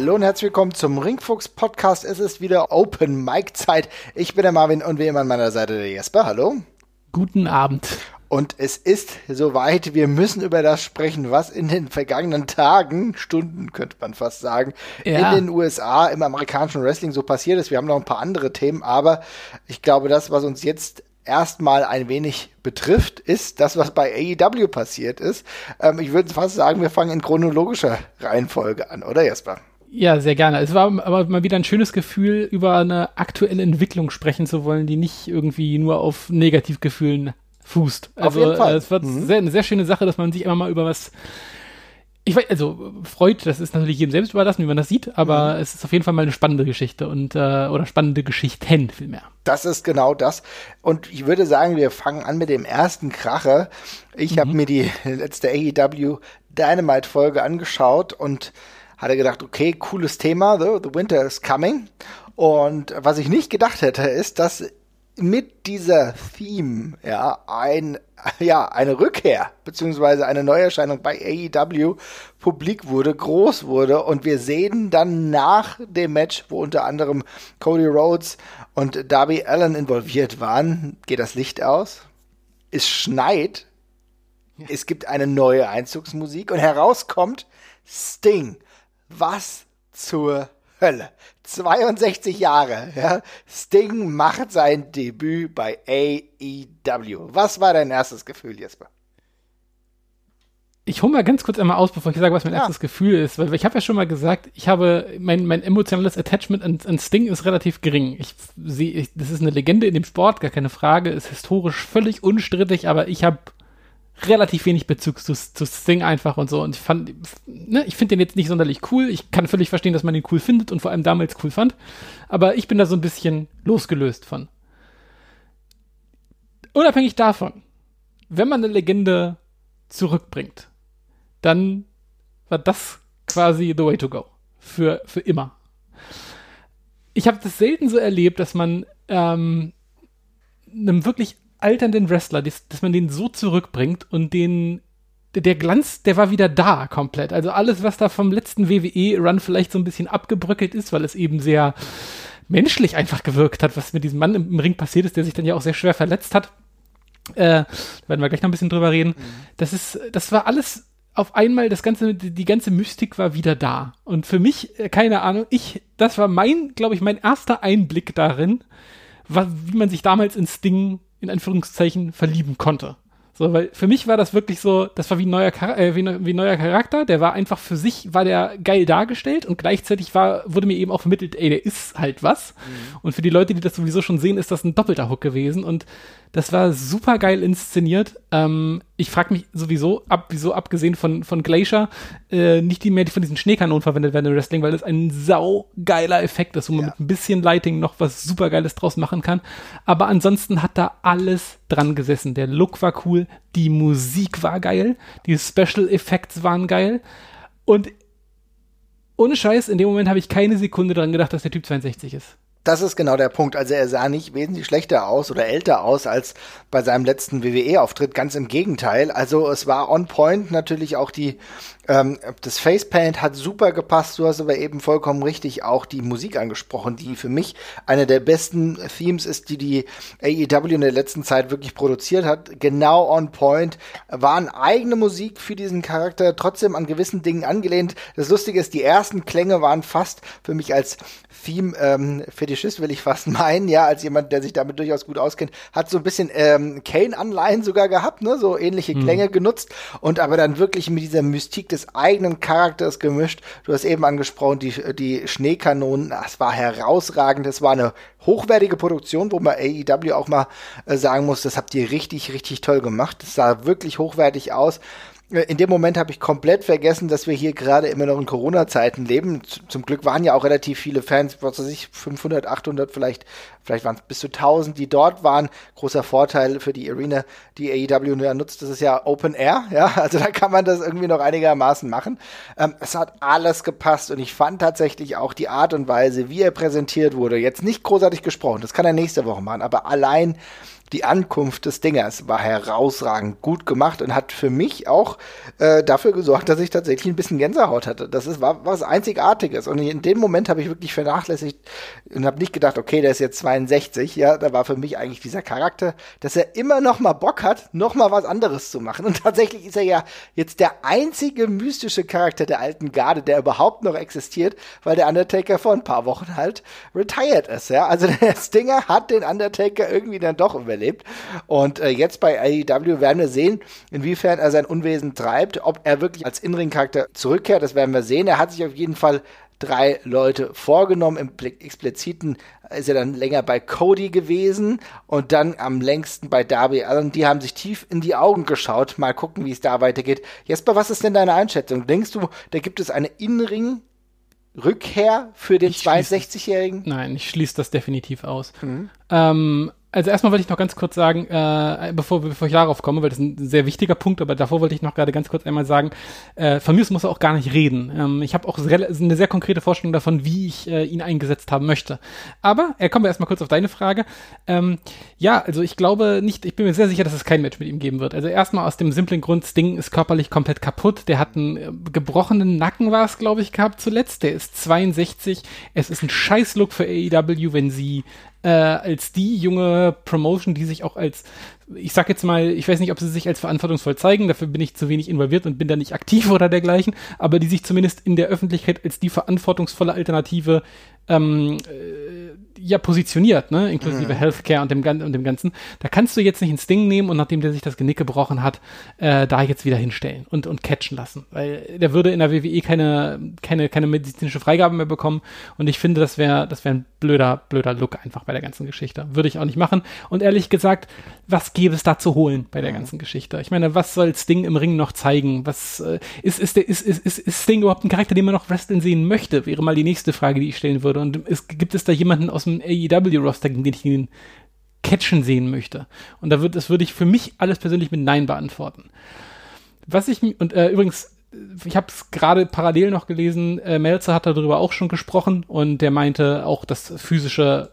Hallo und herzlich willkommen zum Ringfuchs Podcast. Es ist wieder Open Mic Zeit. Ich bin der Marvin und wie immer an meiner Seite der Jesper. Hallo. Guten Abend. Und es ist soweit, wir müssen über das sprechen, was in den vergangenen Tagen, Stunden könnte man fast sagen, ja. in den USA im amerikanischen Wrestling so passiert ist. Wir haben noch ein paar andere Themen, aber ich glaube, das, was uns jetzt erstmal ein wenig betrifft, ist das, was bei AEW passiert ist. Ähm, ich würde fast sagen, wir fangen in chronologischer Reihenfolge an, oder Jesper? Ja, sehr gerne. Es war aber mal wieder ein schönes Gefühl, über eine aktuelle Entwicklung sprechen zu wollen, die nicht irgendwie nur auf Negativgefühlen fußt. Also, Auf jeden Fall. Es wird mhm. sehr, eine sehr schöne Sache, dass man sich immer mal über was ich weiß, also freut, das ist natürlich jedem selbst überlassen, wie man das sieht, aber mhm. es ist auf jeden Fall mal eine spannende Geschichte und äh, oder spannende Geschichten vielmehr. Das ist genau das. Und ich würde sagen, wir fangen an mit dem ersten Kracher. Ich mhm. habe mir die letzte AEW Dynamite Folge angeschaut und hatte gedacht, okay, cooles Thema, the, the winter is coming. Und was ich nicht gedacht hätte, ist, dass mit dieser Theme, ja, ein, ja, eine Rückkehr, beziehungsweise eine Neuerscheinung bei AEW publik wurde, groß wurde und wir sehen dann nach dem Match, wo unter anderem Cody Rhodes und Darby Allen involviert waren, geht das Licht aus, es schneit, es gibt eine neue Einzugsmusik und herauskommt Sting. Was zur Hölle. 62 Jahre. Ja? Sting macht sein Debüt bei AEW. Was war dein erstes Gefühl, Jesper? Ich hole mal ganz kurz einmal aus, bevor ich sage, was mein ja. erstes Gefühl ist, weil ich habe ja schon mal gesagt, ich habe mein, mein emotionales Attachment an, an Sting ist relativ gering. Ich sehe, das ist eine Legende in dem Sport, gar keine Frage, ist historisch völlig unstrittig, aber ich habe relativ wenig Bezug zu, zu Sting einfach und so. Und ich fand, ne, ich finde den jetzt nicht sonderlich cool. Ich kann völlig verstehen, dass man den cool findet und vor allem damals cool fand. Aber ich bin da so ein bisschen losgelöst von. Unabhängig davon, wenn man eine Legende zurückbringt, dann war das quasi the way to go. Für, für immer. Ich habe das selten so erlebt, dass man ähm, einem wirklich alternden Wrestler, dass, dass man den so zurückbringt und den der Glanz, der war wieder da komplett. Also alles, was da vom letzten WWE-Run vielleicht so ein bisschen abgebröckelt ist, weil es eben sehr menschlich einfach gewirkt hat, was mit diesem Mann im, Ring passiert ist, der sich dann ja auch sehr schwer verletzt hat. Äh, da werden wir gleich noch ein bisschen drüber reden. Mhm. Das ist, das war alles auf einmal, das ganze, die, ganze Mystik war wieder da. Und für mich, äh, keine Ahnung, ich, das war mein, glaube ich, mein erster Einblick darin, was, wie man sich damals ins Ding in Anführungszeichen verlieben konnte. So, weil für mich war das wirklich so, das war wie ein neuer, äh, wie, wie neuer Charakter, der war einfach für sich, war der geil dargestellt und gleichzeitig war, wurde mir eben auch vermittelt, ey, der ist halt was. Mhm. Und für die Leute, die das sowieso schon sehen, ist das ein doppelter Hook gewesen und das war super geil inszeniert. Ähm, ich frage mich sowieso, ab, wieso abgesehen von, von Glacier, äh, nicht die mehr die von diesen Schneekanonen verwendet werden im Wrestling, weil das ein saugeiler Effekt ist, wo man ja. mit ein bisschen Lighting noch was super Geiles draus machen kann. Aber ansonsten hat da alles dran gesessen. Der Look war cool, die Musik war geil, die Special Effects waren geil. Und ohne Scheiß, in dem Moment habe ich keine Sekunde dran gedacht, dass der Typ 62 ist das ist genau der Punkt. Also er sah nicht wesentlich schlechter aus oder älter aus als bei seinem letzten WWE-Auftritt. Ganz im Gegenteil. Also es war on point natürlich auch die ähm, das Facepaint hat super gepasst. Du hast aber eben vollkommen richtig auch die Musik angesprochen, die für mich eine der besten Themes ist, die die AEW in der letzten Zeit wirklich produziert hat. Genau on point. Waren eigene Musik für diesen Charakter, trotzdem an gewissen Dingen angelehnt. Das Lustige ist, die ersten Klänge waren fast für mich als Theme ähm, will ich fast meinen, ja, als jemand, der sich damit durchaus gut auskennt, hat so ein bisschen ähm, Kane-Anleihen sogar gehabt, ne, so ähnliche mhm. Klänge mhm. genutzt und aber dann wirklich mit dieser Mystik des des eigenen Charakters gemischt. Du hast eben angesprochen, die, die Schneekanonen, das war herausragend. Das war eine hochwertige Produktion, wo man AEW auch mal äh, sagen muss, das habt ihr richtig, richtig toll gemacht. Das sah wirklich hochwertig aus äh, in dem Moment habe ich komplett vergessen, dass wir hier gerade immer noch in Corona-Zeiten leben. zum Glück waren ja auch relativ viele Fans, was weiß ich, 500, 800 vielleicht vielleicht waren es bis zu 1000, die dort waren. Großer Vorteil für die Arena, die AEW nutzt, das ist ja Open Air, ja, also da kann man das irgendwie noch einigermaßen machen. Ähm, es hat alles gepasst und ich fand tatsächlich auch die Art und Weise, wie er präsentiert wurde, jetzt nicht großartig gesprochen, das kann er nächste Woche machen, aber allein die Ankunft des Dingers war herausragend gut gemacht und hat für mich auch äh, dafür gesorgt, dass ich tatsächlich ein bisschen Gänsehaut hatte. Das ist, war was Einzigartiges. Und in dem Moment habe ich wirklich vernachlässigt und habe nicht gedacht, okay, der ist jetzt 62. Ja, da war für mich eigentlich dieser Charakter, dass er immer noch mal Bock hat, noch mal was anderes zu machen. Und tatsächlich ist er ja jetzt der einzige mystische Charakter der alten Garde, der überhaupt noch existiert, weil der Undertaker vor ein paar Wochen halt retired ist. Ja, also der Stinger hat den Undertaker irgendwie dann doch überlebt erlebt. Und äh, jetzt bei AEW werden wir sehen, inwiefern er sein Unwesen treibt, ob er wirklich als Inring-Charakter zurückkehrt, das werden wir sehen. Er hat sich auf jeden Fall drei Leute vorgenommen. Im expliziten ist er dann länger bei Cody gewesen und dann am längsten bei Darby Allen. Die haben sich tief in die Augen geschaut. Mal gucken, wie es da weitergeht. Jesper, was ist denn deine Einschätzung? Denkst du, da gibt es eine Inring Rückkehr für den 62-Jährigen? Nein, ich schließe das definitiv aus. Mhm. Ähm, also erstmal wollte ich noch ganz kurz sagen, äh, bevor, bevor ich darauf komme, weil das ist ein sehr wichtiger Punkt, aber davor wollte ich noch gerade ganz kurz einmal sagen, äh, von mir muss er auch gar nicht reden. Ähm, ich habe auch eine sehr konkrete Vorstellung davon, wie ich äh, ihn eingesetzt haben möchte. Aber äh, kommen wir erstmal kurz auf deine Frage. Ähm, ja, also ich glaube nicht, ich bin mir sehr sicher, dass es kein Match mit ihm geben wird. Also erstmal aus dem simplen Grund, Sting ist körperlich komplett kaputt. Der hat einen äh, gebrochenen Nacken, war es, glaube ich, gehabt zuletzt. Der ist 62. Es ist ein Scheißlook für AEW, wenn sie äh, als die junge Promotion, die sich auch als, ich sag jetzt mal, ich weiß nicht, ob sie sich als verantwortungsvoll zeigen, dafür bin ich zu wenig involviert und bin da nicht aktiv oder dergleichen, aber die sich zumindest in der Öffentlichkeit als die verantwortungsvolle Alternative ähm, äh, ja positioniert, ne, inklusive mhm. Healthcare und dem, und dem Ganzen. Da kannst du jetzt nicht ein Sting nehmen und nachdem der sich das Genick gebrochen hat, äh, da jetzt wieder hinstellen und, und catchen lassen. Weil der würde in der WWE keine, keine, keine medizinische Freigabe mehr bekommen und ich finde, das wäre das wäre ein blöder, blöder Look einfach bei der ganzen Geschichte. Würde ich auch nicht machen. Und ehrlich gesagt, was gäbe es da zu holen bei der mhm. ganzen Geschichte? Ich meine, was soll Sting im Ring noch zeigen? Was äh, ist, ist, der, ist, ist, ist, ist Sting überhaupt ein Charakter, den man noch wresteln sehen möchte? Wäre mal die nächste Frage, die ich stellen würde. Und ist, gibt es da jemanden aus dem AEW-Roster, gegen den ich ihn catchen sehen möchte? Und da wird, das würde ich für mich alles persönlich mit Nein beantworten. Was ich, und äh, übrigens, ich habe es gerade parallel noch gelesen, äh, Melzer hat darüber auch schon gesprochen und der meinte auch, dass physische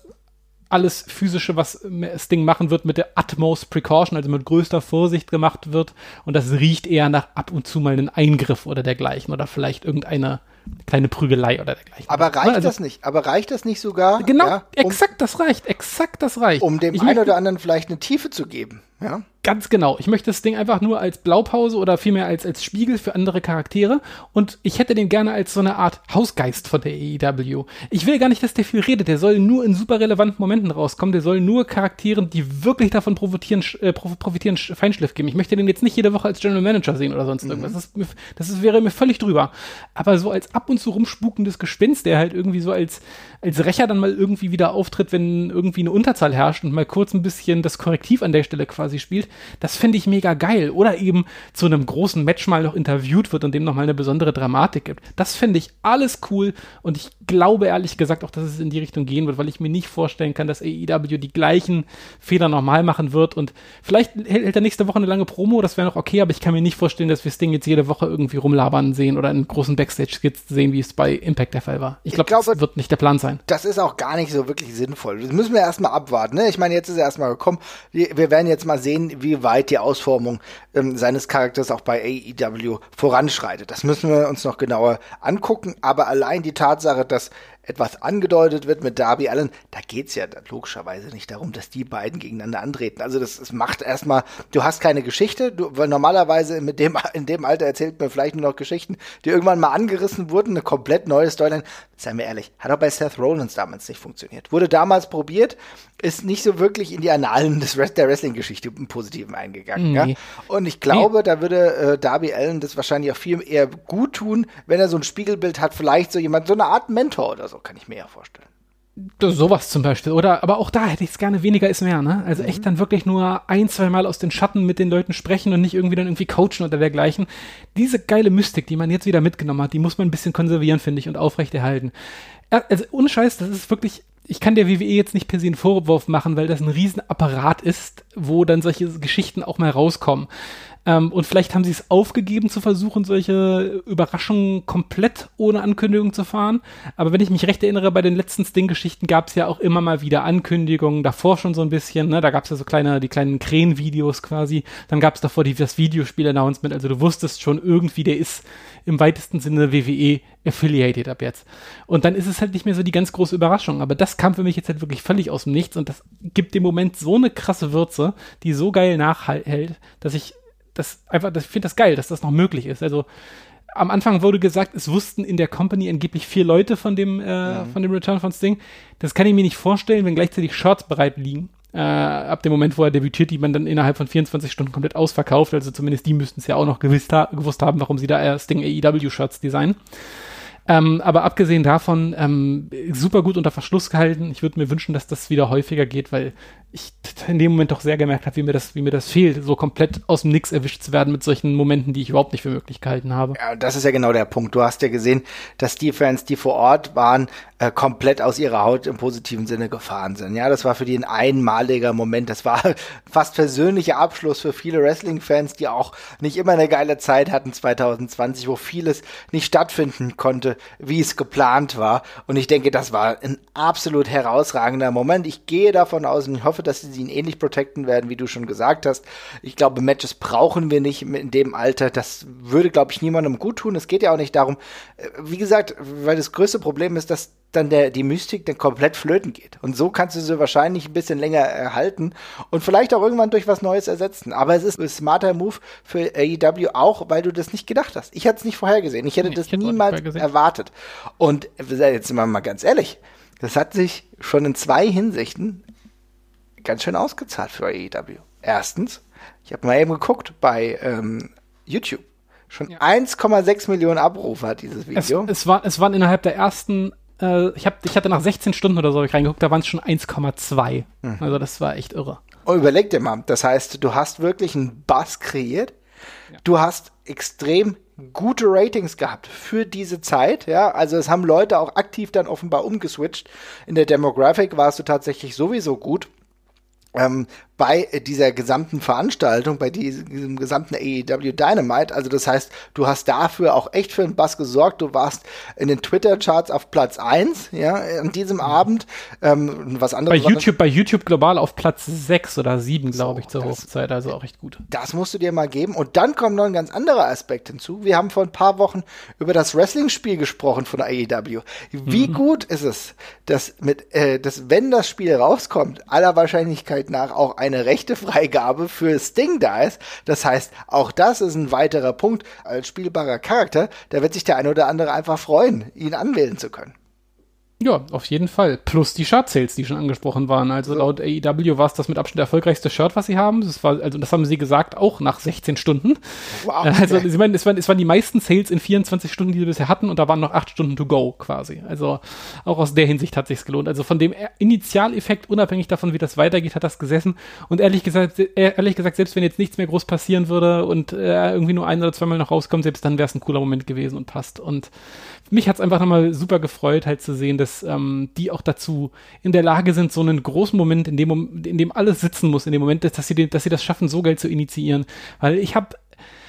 alles physische, was Sting machen wird, mit der utmost precaution, also mit größter Vorsicht gemacht wird. Und das riecht eher nach ab und zu mal einen Eingriff oder dergleichen oder vielleicht irgendeine kleine Prügelei oder dergleichen. Aber reicht also, das nicht? Aber reicht das nicht sogar? Genau, ja, um, exakt das reicht, exakt das reicht. Um dem einen oder anderen vielleicht eine Tiefe zu geben, ja? Ganz genau. Ich möchte das Ding einfach nur als Blaupause oder vielmehr als, als Spiegel für andere Charaktere. Und ich hätte den gerne als so eine Art Hausgeist von der AEW. Ich will gar nicht, dass der viel redet. Der soll nur in super relevanten Momenten rauskommen. Der soll nur Charakteren, die wirklich davon profitieren, äh, profitieren Feinschliff geben. Ich möchte den jetzt nicht jede Woche als General Manager sehen oder sonst mhm. irgendwas. Das, ist, das ist, wäre mir völlig drüber. Aber so als ab und zu rumspukendes Gespenst, der halt irgendwie so als, als Rächer dann mal irgendwie wieder auftritt, wenn irgendwie eine Unterzahl herrscht und mal kurz ein bisschen das Korrektiv an der Stelle quasi spielt das finde ich mega geil. Oder eben zu einem großen Match mal noch interviewt wird und dem nochmal eine besondere Dramatik gibt. Das finde ich alles cool und ich glaube ehrlich gesagt auch, dass es in die Richtung gehen wird, weil ich mir nicht vorstellen kann, dass AEW die gleichen Fehler nochmal machen wird und vielleicht hält er nächste Woche eine lange Promo, das wäre noch okay, aber ich kann mir nicht vorstellen, dass wir das Ding jetzt jede Woche irgendwie rumlabern sehen oder in großen Backstage-Skits sehen, wie es bei Impact der Fall war. Ich, glaub, glaube, das wird nicht der Plan sein. Das ist auch gar nicht so wirklich sinnvoll. Das müssen wir erstmal abwarten. Ne? Ich meine, jetzt ist er erstmal gekommen. Wir werden jetzt mal sehen, wie weit die Ausformung ähm, seines Charakters auch bei AEW voranschreitet. Das müssen wir uns noch genauer angucken. Aber allein die Tatsache, dass etwas angedeutet wird mit Darby Allen, da geht's ja logischerweise nicht darum, dass die beiden gegeneinander antreten. Also das, das macht erstmal, du hast keine Geschichte, du, weil normalerweise mit dem, in dem Alter erzählt man vielleicht nur noch Geschichten, die irgendwann mal angerissen wurden, eine komplett neue Storyline. Seien wir ehrlich, hat auch bei Seth Rollins damals nicht funktioniert. Wurde damals probiert, ist nicht so wirklich in die Annalen des Rest der Wrestling-Geschichte im Positiven eingegangen. Nee. Ja? Und ich glaube, nee. da würde äh, Darby Allen das wahrscheinlich auch viel eher gut tun, wenn er so ein Spiegelbild hat, vielleicht so jemand, so eine Art Mentor oder so, kann ich mir eher vorstellen. Sowas zum Beispiel. Oder, aber auch da hätte ich es gerne weniger ist mehr, ne? Also mhm. echt dann wirklich nur ein, zwei Mal aus den Schatten mit den Leuten sprechen und nicht irgendwie dann irgendwie coachen oder dergleichen. Diese geile Mystik, die man jetzt wieder mitgenommen hat, die muss man ein bisschen konservieren, finde ich, und aufrechterhalten. Also, ohne Scheiß, das ist wirklich, ich kann der WWE jetzt nicht per se einen Vorwurf machen, weil das ein Riesenapparat ist, wo dann solche Geschichten auch mal rauskommen. Ähm, und vielleicht haben sie es aufgegeben zu versuchen, solche Überraschungen komplett ohne Ankündigung zu fahren. Aber wenn ich mich recht erinnere, bei den letzten Sting-Geschichten gab es ja auch immer mal wieder Ankündigungen, davor schon so ein bisschen, ne? Da gab es ja so kleine, die kleinen Krähen-Videos quasi. Dann gab es davor die, das Videospiel-Announcement. Also du wusstest schon irgendwie, der ist im weitesten Sinne WWE affiliated ab jetzt. Und dann ist es halt nicht mehr so die ganz große Überraschung. Aber das kam für mich jetzt halt wirklich völlig aus dem Nichts und das gibt dem Moment so eine krasse Würze, die so geil nachhält, dass ich das einfach, das, ich finde das geil, dass das noch möglich ist. Also am Anfang wurde gesagt, es wussten in der Company angeblich vier Leute von dem, äh, ja. von dem Return von Sting. Das kann ich mir nicht vorstellen, wenn gleichzeitig Shirts bereit liegen. Äh, ab dem Moment, wo er debütiert, die man dann innerhalb von 24 Stunden komplett ausverkauft. Also zumindest die müssten es ja auch noch gewiss ha gewusst haben, warum sie da äh, Sting AEW-Shirts designen. Ähm, aber abgesehen davon, ähm, super gut unter Verschluss gehalten. Ich würde mir wünschen, dass das wieder häufiger geht, weil ich in dem Moment doch sehr gemerkt habe, wie mir das, wie mir das fehlt, so komplett aus dem Nix erwischt zu werden mit solchen Momenten, die ich überhaupt nicht für möglich gehalten habe. Ja, das ist ja genau der Punkt. Du hast ja gesehen, dass die Fans, die vor Ort waren, äh, komplett aus ihrer Haut im positiven Sinne gefahren sind. Ja, das war für die ein einmaliger Moment. Das war fast persönlicher Abschluss für viele Wrestling-Fans, die auch nicht immer eine geile Zeit hatten 2020, wo vieles nicht stattfinden konnte, wie es geplant war. Und ich denke, das war ein absolut herausragender Moment. Ich gehe davon aus und hoffe, dass sie ihn ähnlich protecten werden, wie du schon gesagt hast. Ich glaube, Matches brauchen wir nicht in dem Alter. Das würde, glaube ich, niemandem gut tun. Es geht ja auch nicht darum, äh, wie gesagt, weil das größte Problem ist, dass dann der, die Mystik dann komplett flöten geht. Und so kannst du sie wahrscheinlich ein bisschen länger erhalten und vielleicht auch irgendwann durch was Neues ersetzen. Aber es ist ein smarter Move für AEW auch, weil du das nicht gedacht hast. Ich hätte es nicht vorhergesehen. Ich hätte nee, das ich niemals erwartet. Und jetzt sind wir mal ganz ehrlich, das hat sich schon in zwei Hinsichten ganz schön ausgezahlt für AEW. Erstens, ich habe mal eben geguckt bei ähm, YouTube. Schon ja. 1,6 Millionen Abrufe hat dieses Video. Es, es, war, es waren innerhalb der ersten, äh, ich, hab, ich hatte nach 16 Stunden oder so ich reingeguckt, da waren es schon 1,2. Mhm. Also das war echt irre. Und überleg dir mal, das heißt, du hast wirklich einen Bass kreiert. Ja. Du hast extrem gute Ratings gehabt für diese Zeit, ja. Also es haben Leute auch aktiv dann offenbar umgeswitcht. In der Demographic warst du tatsächlich sowieso gut ähm, bei dieser gesamten Veranstaltung, bei diesem gesamten AEW Dynamite. Also das heißt, du hast dafür auch echt für einen Bass gesorgt. Du warst in den Twitter-Charts auf Platz 1, ja, an diesem mhm. Abend. Ähm, was anderes. Bei YouTube, bei YouTube global auf Platz 6 oder 7, glaube so, ich, zur das, Hochzeit. Also auch echt gut. Das musst du dir mal geben. Und dann kommt noch ein ganz anderer Aspekt hinzu. Wir haben vor ein paar Wochen über das Wrestling-Spiel gesprochen von AEW. Wie mhm. gut ist es, dass mit, äh, dass wenn das Spiel rauskommt, aller Wahrscheinlichkeit nach auch ein eine Rechtefreigabe für Sting da ist. Das heißt, auch das ist ein weiterer Punkt als spielbarer Charakter. Da wird sich der eine oder andere einfach freuen, ihn anwählen zu können. Ja, auf jeden Fall. Plus die Shirt-Sales, die schon angesprochen waren. Also so. laut AEW war es das mit Abstand erfolgreichste Shirt, was sie haben. Das war, also das haben sie gesagt, auch nach 16 Stunden. Wow. Also sie meinen, es waren, es waren die meisten Sales in 24 Stunden, die sie bisher hatten und da waren noch 8 Stunden to go quasi. Also auch aus der Hinsicht hat sich's gelohnt. Also von dem Initialeffekt, unabhängig davon, wie das weitergeht, hat das gesessen. Und ehrlich gesagt, äh, ehrlich gesagt, selbst wenn jetzt nichts mehr groß passieren würde und äh, irgendwie nur ein oder zweimal noch rauskommt, selbst dann wäre es ein cooler Moment gewesen und passt. Und mich hat's einfach nochmal super gefreut, halt zu sehen, dass ähm, die auch dazu in der Lage sind, so einen großen Moment, in dem, in dem alles sitzen muss, in dem Moment, dass sie, dass sie das schaffen, so geil zu initiieren. Weil ich habe,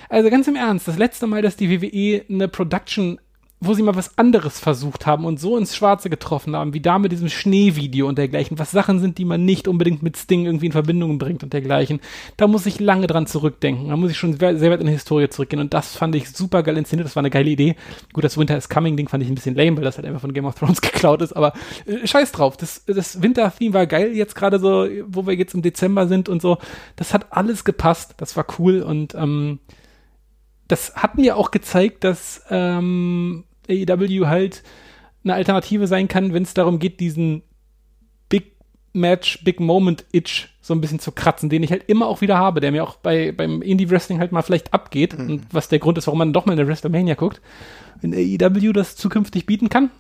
also ganz im Ernst, das letzte Mal, dass die WWE eine Production wo sie mal was anderes versucht haben und so ins Schwarze getroffen haben, wie da mit diesem Schneevideo und dergleichen, was Sachen sind, die man nicht unbedingt mit Sting irgendwie in Verbindung bringt und dergleichen. Da muss ich lange dran zurückdenken. Da muss ich schon sehr, weit in die Historie zurückgehen und das fand ich super geil inszeniert. Das war eine geile Idee. Gut, das Winter is Coming Ding fand ich ein bisschen lame, weil das halt einfach von Game of Thrones geklaut ist, aber äh, scheiß drauf. Das, das Winter-Theme war geil jetzt gerade so, wo wir jetzt im Dezember sind und so. Das hat alles gepasst. Das war cool und ähm, das hat mir auch gezeigt, dass ähm, AEW halt eine Alternative sein kann, wenn es darum geht, diesen Big Match, Big Moment Itch so ein bisschen zu kratzen, den ich halt immer auch wieder habe, der mir auch bei, beim Indie Wrestling halt mal vielleicht abgeht mhm. und was der Grund ist, warum man doch mal in der WrestleMania guckt. Wenn AEW das zukünftig bieten kann,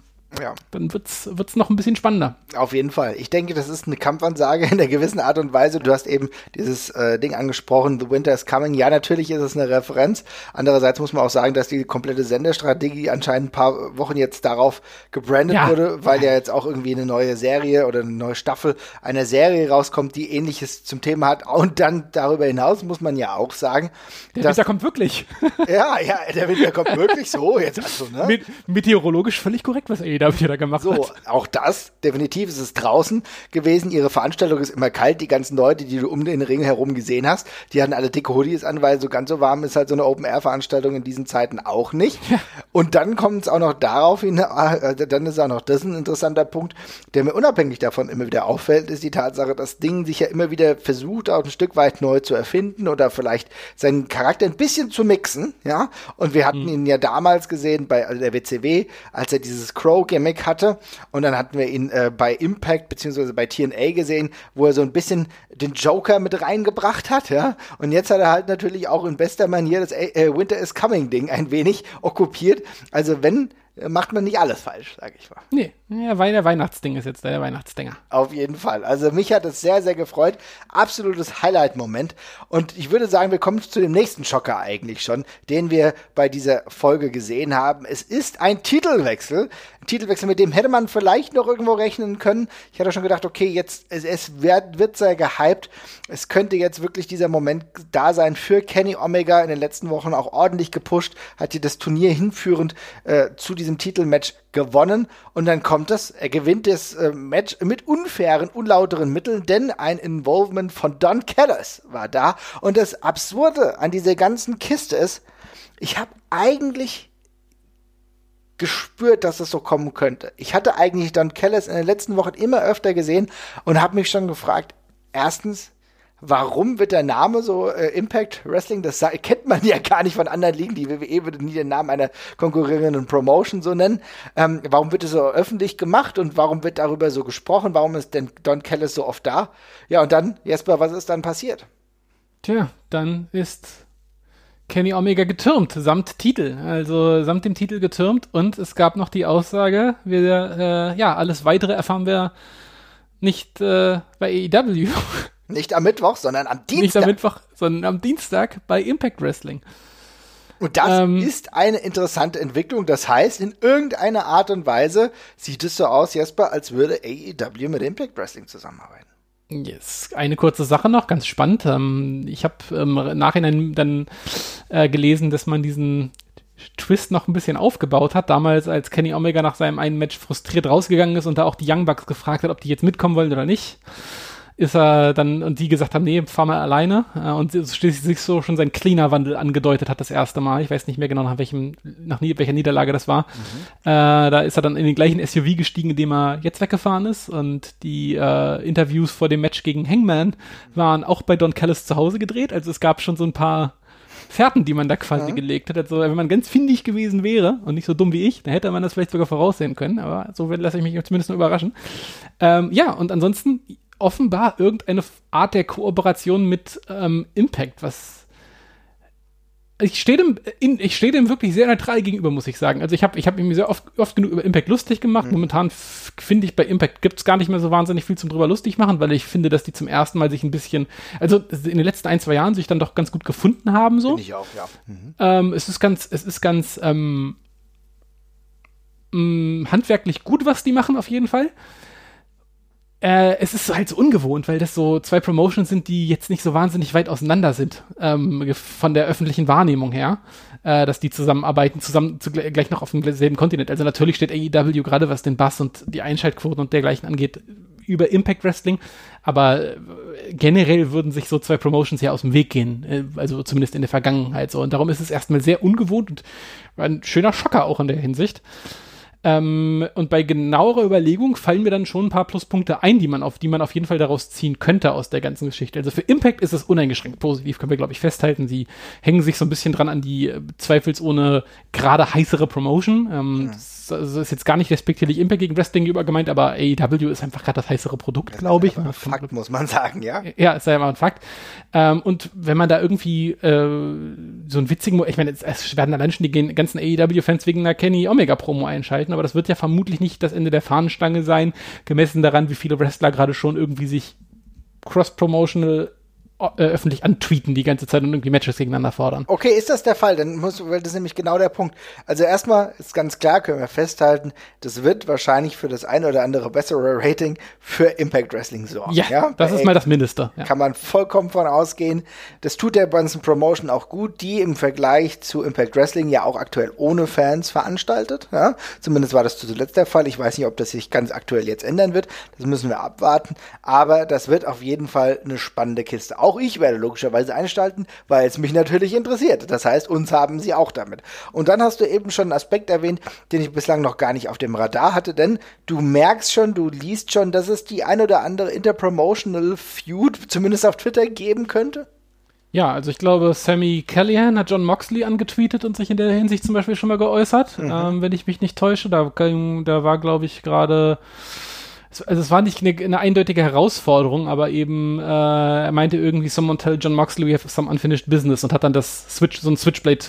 ja. dann wird's wird's noch ein bisschen spannender. Auf jeden Fall. Ich denke, das ist eine Kampfansage in einer gewissen Art und Weise. Du hast eben dieses äh, Ding angesprochen, The Winter is Coming. Ja, natürlich ist es eine Referenz. Andererseits muss man auch sagen, dass die komplette Senderstrategie anscheinend ein paar Wochen jetzt darauf gebrandet ja. wurde, weil ja jetzt auch irgendwie eine neue Serie oder eine neue Staffel einer Serie rauskommt, die ähnliches zum Thema hat. Und dann darüber hinaus muss man ja auch sagen, der dass, Winter kommt wirklich. ja, ja, der Winter kommt wirklich so. Jetzt also, ne? Meteorologisch völlig korrekt, was er AEW da gemacht so, hat. Auch das, definitiv ist es draußen gewesen. Ihre Veranstaltung ist immer kalt. Die ganzen Leute, die du um den Ring herum gesehen hast, die hatten alle dicke Hoodies an, weil so ganz so warm ist halt so eine Open-Air-Veranstaltung in diesen Zeiten auch nicht. Ja. Und dann kommt es auch noch darauf hin, äh, dann ist auch noch das ein interessanter Punkt, der mir unabhängig davon immer wieder auffällt, ist die Tatsache, dass Ding sich ja immer wieder versucht, auch ein Stück weit neu zu erfinden oder vielleicht seinen Charakter ein bisschen zu mixen, ja. Und wir hatten mhm. ihn ja damals gesehen bei also der WCW, als er dieses Crow-Gimmick hatte. Und dann hatten wir ihn äh, bei Impact beziehungsweise bei TNA gesehen, wo er so ein bisschen den Joker mit reingebracht hat, ja. Und jetzt hat er halt natürlich auch in bester Manier das äh, Winter is Coming Ding ein wenig okkupiert. Also wenn macht man nicht alles falsch, sage ich mal. Nee, ja, der Weihnachtsding ist jetzt der Weihnachtsdinger. Auf jeden Fall. Also mich hat es sehr, sehr gefreut. Absolutes Highlight-Moment. Und ich würde sagen, wir kommen zu dem nächsten Schocker eigentlich schon, den wir bei dieser Folge gesehen haben. Es ist ein Titelwechsel. Ein Titelwechsel, mit dem hätte man vielleicht noch irgendwo rechnen können. Ich hatte schon gedacht, okay, jetzt es, es wird, wird sehr gehypt. Es könnte jetzt wirklich dieser Moment da sein für Kenny Omega in den letzten Wochen auch ordentlich gepusht, hat hier das Turnier hinführend äh, zu diesem Titelmatch gewonnen und dann kommt es, er gewinnt das äh, Match mit unfairen, unlauteren Mitteln, denn ein Involvement von Don Callis war da und das Absurde an dieser ganzen Kiste ist, ich habe eigentlich gespürt, dass es so kommen könnte. Ich hatte eigentlich Don Callis in den letzten Wochen immer öfter gesehen und habe mich schon gefragt, erstens, Warum wird der Name so äh, Impact Wrestling? Das kennt man ja gar nicht von anderen Ligen. Die WWE würde nie den Namen einer konkurrierenden Promotion so nennen. Ähm, warum wird es so öffentlich gemacht und warum wird darüber so gesprochen? Warum ist denn Don Callis so oft da? Ja, und dann, Jesper, was ist dann passiert? Tja, dann ist Kenny Omega getürmt, samt Titel. Also samt dem Titel getürmt und es gab noch die Aussage, wir, äh, ja, alles weitere erfahren wir nicht äh, bei AEW. Nicht am Mittwoch, sondern am Dienstag. Nicht am Mittwoch, sondern am Dienstag bei Impact Wrestling. Und das ähm, ist eine interessante Entwicklung. Das heißt, in irgendeiner Art und Weise sieht es so aus, Jesper, als würde AEW mit Impact Wrestling zusammenarbeiten. Yes. Eine kurze Sache noch, ganz spannend. Ähm, ich habe ähm, im Nachhinein dann äh, gelesen, dass man diesen Twist noch ein bisschen aufgebaut hat. Damals, als Kenny Omega nach seinem einen Match frustriert rausgegangen ist und da auch die Young Bucks gefragt hat, ob die jetzt mitkommen wollen oder nicht ist er dann, und die gesagt haben, nee, fahr mal alleine. Äh, und schließlich sich so schon sein Cleaner-Wandel angedeutet hat das erste Mal. Ich weiß nicht mehr genau, nach welchem, nach nie, welcher Niederlage das war. Mhm. Äh, da ist er dann in den gleichen SUV gestiegen, in dem er jetzt weggefahren ist. Und die äh, Interviews vor dem Match gegen Hangman waren auch bei Don Callis zu Hause gedreht. Also es gab schon so ein paar Fährten, die man da quasi ja. gelegt hat. Also wenn man ganz findig gewesen wäre und nicht so dumm wie ich, dann hätte man das vielleicht sogar voraussehen können. Aber so lasse ich mich zumindest nur überraschen. Ähm, ja, und ansonsten offenbar irgendeine Art der Kooperation mit ähm, Impact, was ich stehe dem, in, ich stehe dem wirklich sehr neutral gegenüber, muss ich sagen. Also ich habe ich hab mir sehr oft, oft genug über Impact lustig gemacht. Mhm. Momentan finde ich, bei Impact gibt es gar nicht mehr so wahnsinnig viel zum drüber lustig machen, weil ich finde, dass die zum ersten Mal sich ein bisschen, also in den letzten ein, zwei Jahren sich dann doch ganz gut gefunden haben. So. Finde ich auch, ja. Mhm. Ähm, es ist ganz, es ist ganz ähm, mh, mm, handwerklich gut, was die machen, auf jeden Fall äh, es ist halt so ungewohnt, weil das so zwei Promotions sind, die jetzt nicht so wahnsinnig weit auseinander sind ähm, von der öffentlichen Wahrnehmung her, äh, dass die zusammenarbeiten, zusammen zu, gleich noch auf demselben Kontinent. Also natürlich steht AEW gerade was den Bass und die Einschaltquoten und dergleichen angeht über Impact Wrestling, aber äh, generell würden sich so zwei Promotions ja aus dem Weg gehen, äh, also zumindest in der Vergangenheit so. Und darum ist es erstmal sehr ungewohnt und ein schöner Schocker auch in der Hinsicht. Ähm, und bei genauerer Überlegung fallen mir dann schon ein paar Pluspunkte ein, die man auf, die man auf jeden Fall daraus ziehen könnte aus der ganzen Geschichte. Also für Impact ist es uneingeschränkt positiv, können wir, glaube ich, festhalten. Sie hängen sich so ein bisschen dran an die äh, zweifelsohne gerade heißere Promotion. Ähm, ja. Ist, also ist jetzt gar nicht respektierlich Impact gegen Wrestling über gemeint, aber AEW ist einfach gerade das heißere Produkt, glaube ich. Ein Fakt, muss man sagen, ja. Ja, ist ja immer ein Fakt. Ähm, und wenn man da irgendwie äh, so einen witzigen, ich meine, es, es werden allein schon die ganzen AEW-Fans wegen einer Kenny Omega-Promo einschalten, aber das wird ja vermutlich nicht das Ende der Fahnenstange sein, gemessen daran, wie viele Wrestler gerade schon irgendwie sich cross-promotional äh, öffentlich antweeten die ganze Zeit und irgendwie Matches gegeneinander fordern. Okay, ist das der Fall? Dann muss, weil das ist nämlich genau der Punkt. Also erstmal ist ganz klar, können wir festhalten, das wird wahrscheinlich für das eine oder andere bessere Rating für Impact Wrestling sorgen. Ja, ja? das ist mal das Mindeste. Ja. Kann man vollkommen von ausgehen. Das tut der Bunsen Promotion auch gut, die im Vergleich zu Impact Wrestling ja auch aktuell ohne Fans veranstaltet. Ja? Zumindest war das zuletzt der Fall. Ich weiß nicht, ob das sich ganz aktuell jetzt ändern wird. Das müssen wir abwarten. Aber das wird auf jeden Fall eine spannende Kiste. Auch auch ich werde logischerweise einstalten, weil es mich natürlich interessiert. Das heißt, uns haben sie auch damit. Und dann hast du eben schon einen Aspekt erwähnt, den ich bislang noch gar nicht auf dem Radar hatte, denn du merkst schon, du liest schon, dass es die ein oder andere Interpromotional Feud zumindest auf Twitter geben könnte. Ja, also ich glaube, Sammy Callahan hat John Moxley angetweetet und sich in der Hinsicht zum Beispiel schon mal geäußert, mhm. ähm, wenn ich mich nicht täusche. Da, da war, glaube ich, gerade also es war nicht eine, eine eindeutige Herausforderung, aber eben, äh, er meinte irgendwie, someone tell John Moxley we have some unfinished business und hat dann das Switch, so ein Switchblade